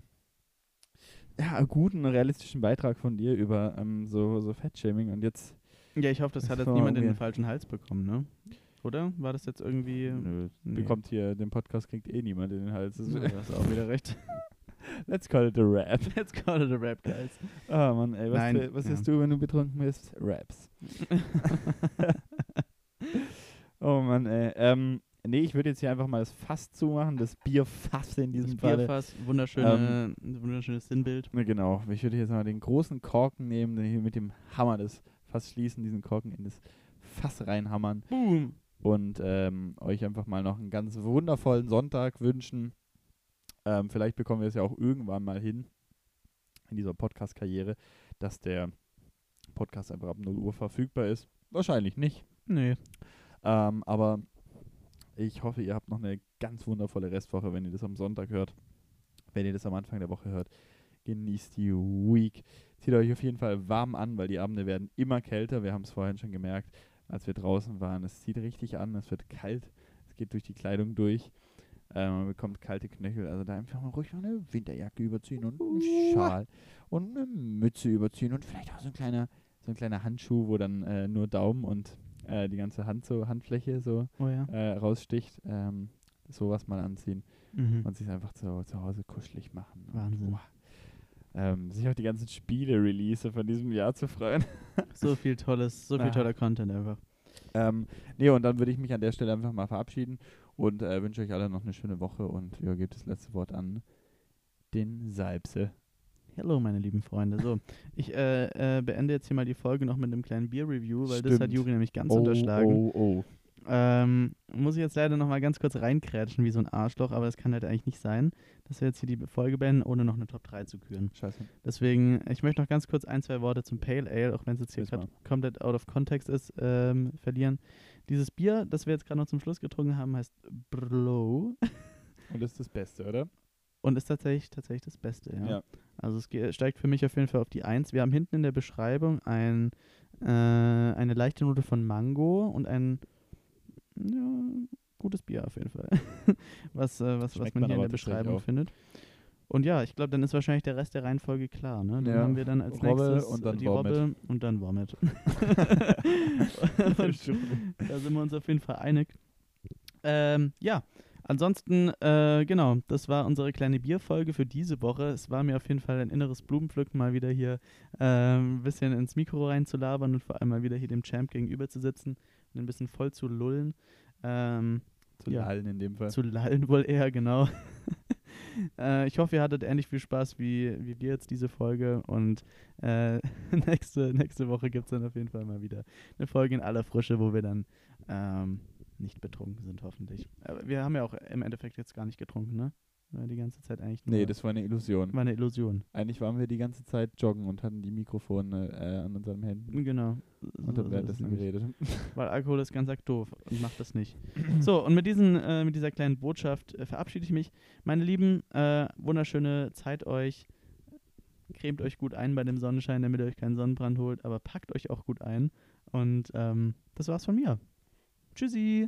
ja, guten, realistischen Beitrag von dir über ähm, so, so Fettshaming und jetzt Ja, ich hoffe, das hat jetzt niemand in den falschen Hals bekommen, ne? Oder? War das jetzt irgendwie. Nö, nee. bekommt hier, den Podcast kriegt eh niemand in den Hals. Das Ja, ist- du hast auch wieder recht. (laughs) Let's call it a rap. (laughs) Let's call it a rap, guys. Ah, Mann, ey, was, Nein, was ja. isst du, wenn du betrunken bist? Raps. (laughs) oh Mann, ey. Ähm, nee, ich würde jetzt hier einfach mal das Fass zumachen, das Bierfass in diesem Das Falle. Bierfass, wunderschöne, wunderschönes Sinnbild. Genau. Ich würde jetzt mal den großen Korken nehmen, den hier mit dem Hammer das Fass schließen, diesen Korken in das Fass reinhammern Boom. Und ähm, euch einfach mal noch einen ganz wundervollen Sonntag wünschen. Ähm, vielleicht bekommen wir es ja auch irgendwann mal hin in dieser Podcast-Karriere, dass der Podcast einfach ab 0 Uhr verfügbar ist. Wahrscheinlich nicht. Nee. Ähm, aber ich hoffe, ihr habt noch eine ganz wundervolle Restwoche, wenn ihr das am Sonntag hört. Wenn ihr das am Anfang der Woche hört, genießt die Week. Zieht euch auf jeden Fall warm an, weil die Abende werden immer kälter. Wir haben es vorhin schon gemerkt, als wir draußen waren. Es zieht richtig an, es wird kalt, es geht durch die Kleidung durch. Ähm, man bekommt kalte Knöchel. Also da einfach mal ruhig mal eine Winterjacke überziehen und einen Schal und eine Mütze überziehen und vielleicht auch so ein kleiner, so ein kleiner Handschuh, wo dann äh, nur Daumen und äh, die ganze Hand so, Handfläche so Oh ja. äh, raussticht. Ähm, sowas mal anziehen Mhm. und sich einfach zu, zu Hause kuschelig machen. Und, Wahnsinn. Ähm, sich auf die ganzen Spiele-Release von diesem Jahr zu freuen. (laughs) So viel tolles, so viel Ah. toller Content einfach. ähm, nee, und dann würde ich mich an der Stelle einfach mal verabschieden und äh, wünsche euch alle noch eine schöne Woche und übergebe das letzte Wort an den Salbse. Hallo, meine lieben Freunde. So, ich äh, äh, beende jetzt hier mal die Folge noch mit einem kleinen Bier-Review, weil das hat Stimmt. Juri nämlich ganz oh, unterschlagen. oh, oh. Ähm, muss ich jetzt leider noch mal ganz kurz reinkrätschen wie so ein Arschloch, aber das kann halt eigentlich nicht sein, dass wir jetzt hier die Folge beenden, ohne noch eine Top 3 zu küren. Scheiße. Deswegen, ich möchte noch ganz kurz ein, zwei Worte zum Pale Ale, auch wenn es jetzt hier gerade komplett out of context ist, ähm, verlieren. Dieses Bier, das wir jetzt gerade noch zum Schluss getrunken haben, heißt Brlo (laughs) Und ist das Beste, oder? und ist tatsächlich, tatsächlich das Beste. Ja. Ja. Also es steigt für mich auf jeden Fall auf die 1. Wir haben hinten in der Beschreibung ein, äh, eine leichte Note von Mango und ein ja, gutes Bier auf jeden Fall. (laughs) was, äh, was, was Schmeckt man man hier in der Beschreibung findet. Und ja, ich glaube, dann ist wahrscheinlich der Rest der Reihenfolge klar. Ne? Dann Ja. haben wir dann als Robbe nächstes und dann die Vomit. Robbe und dann Vomit. (laughs) (laughs) und da sind wir uns auf jeden Fall einig. Ähm, ja, ansonsten, äh, genau, das war unsere kleine Bierfolge für diese Woche. Es war mir auf jeden Fall ein inneres Blumenpflücken, mal wieder hier ähm, ein bisschen ins Mikro reinzulabern und vor allem mal wieder hier dem Champ gegenüber zu sitzen ein bisschen voll zu lullen. Ähm, Zu Ja. lallen in dem Fall. zu lallen wohl eher, genau. (laughs) äh, ich hoffe, ihr hattet ähnlich viel Spaß wie, wie wir jetzt diese Folge. Und äh, (laughs) nächste, nächste Woche gibt es dann auf jeden Fall mal wieder eine Folge in aller Frische, wo wir dann ähm, nicht betrunken sind, hoffentlich. Aber wir haben ja auch im Endeffekt jetzt gar nicht getrunken, ne? War die ganze Zeit eigentlich nur nee, das war eine Illusion. war eine Illusion. Eigentlich waren wir die ganze Zeit joggen und hatten die Mikrofone äh, an unseren Händen Genau. und So- haben so währenddessen nämlich. geredet. (laughs) Weil Alkohol ist ganz arg doof und macht das nicht. So, und mit, diesen, äh, mit dieser kleinen Botschaft äh, verabschiede ich mich. Meine Lieben, äh, wunderschöne Zeit euch. Cremt euch gut ein bei dem Sonnenschein, damit ihr euch keinen Sonnenbrand holt, aber packt euch auch gut ein. Und ähm, das war's von mir. Tschüssi.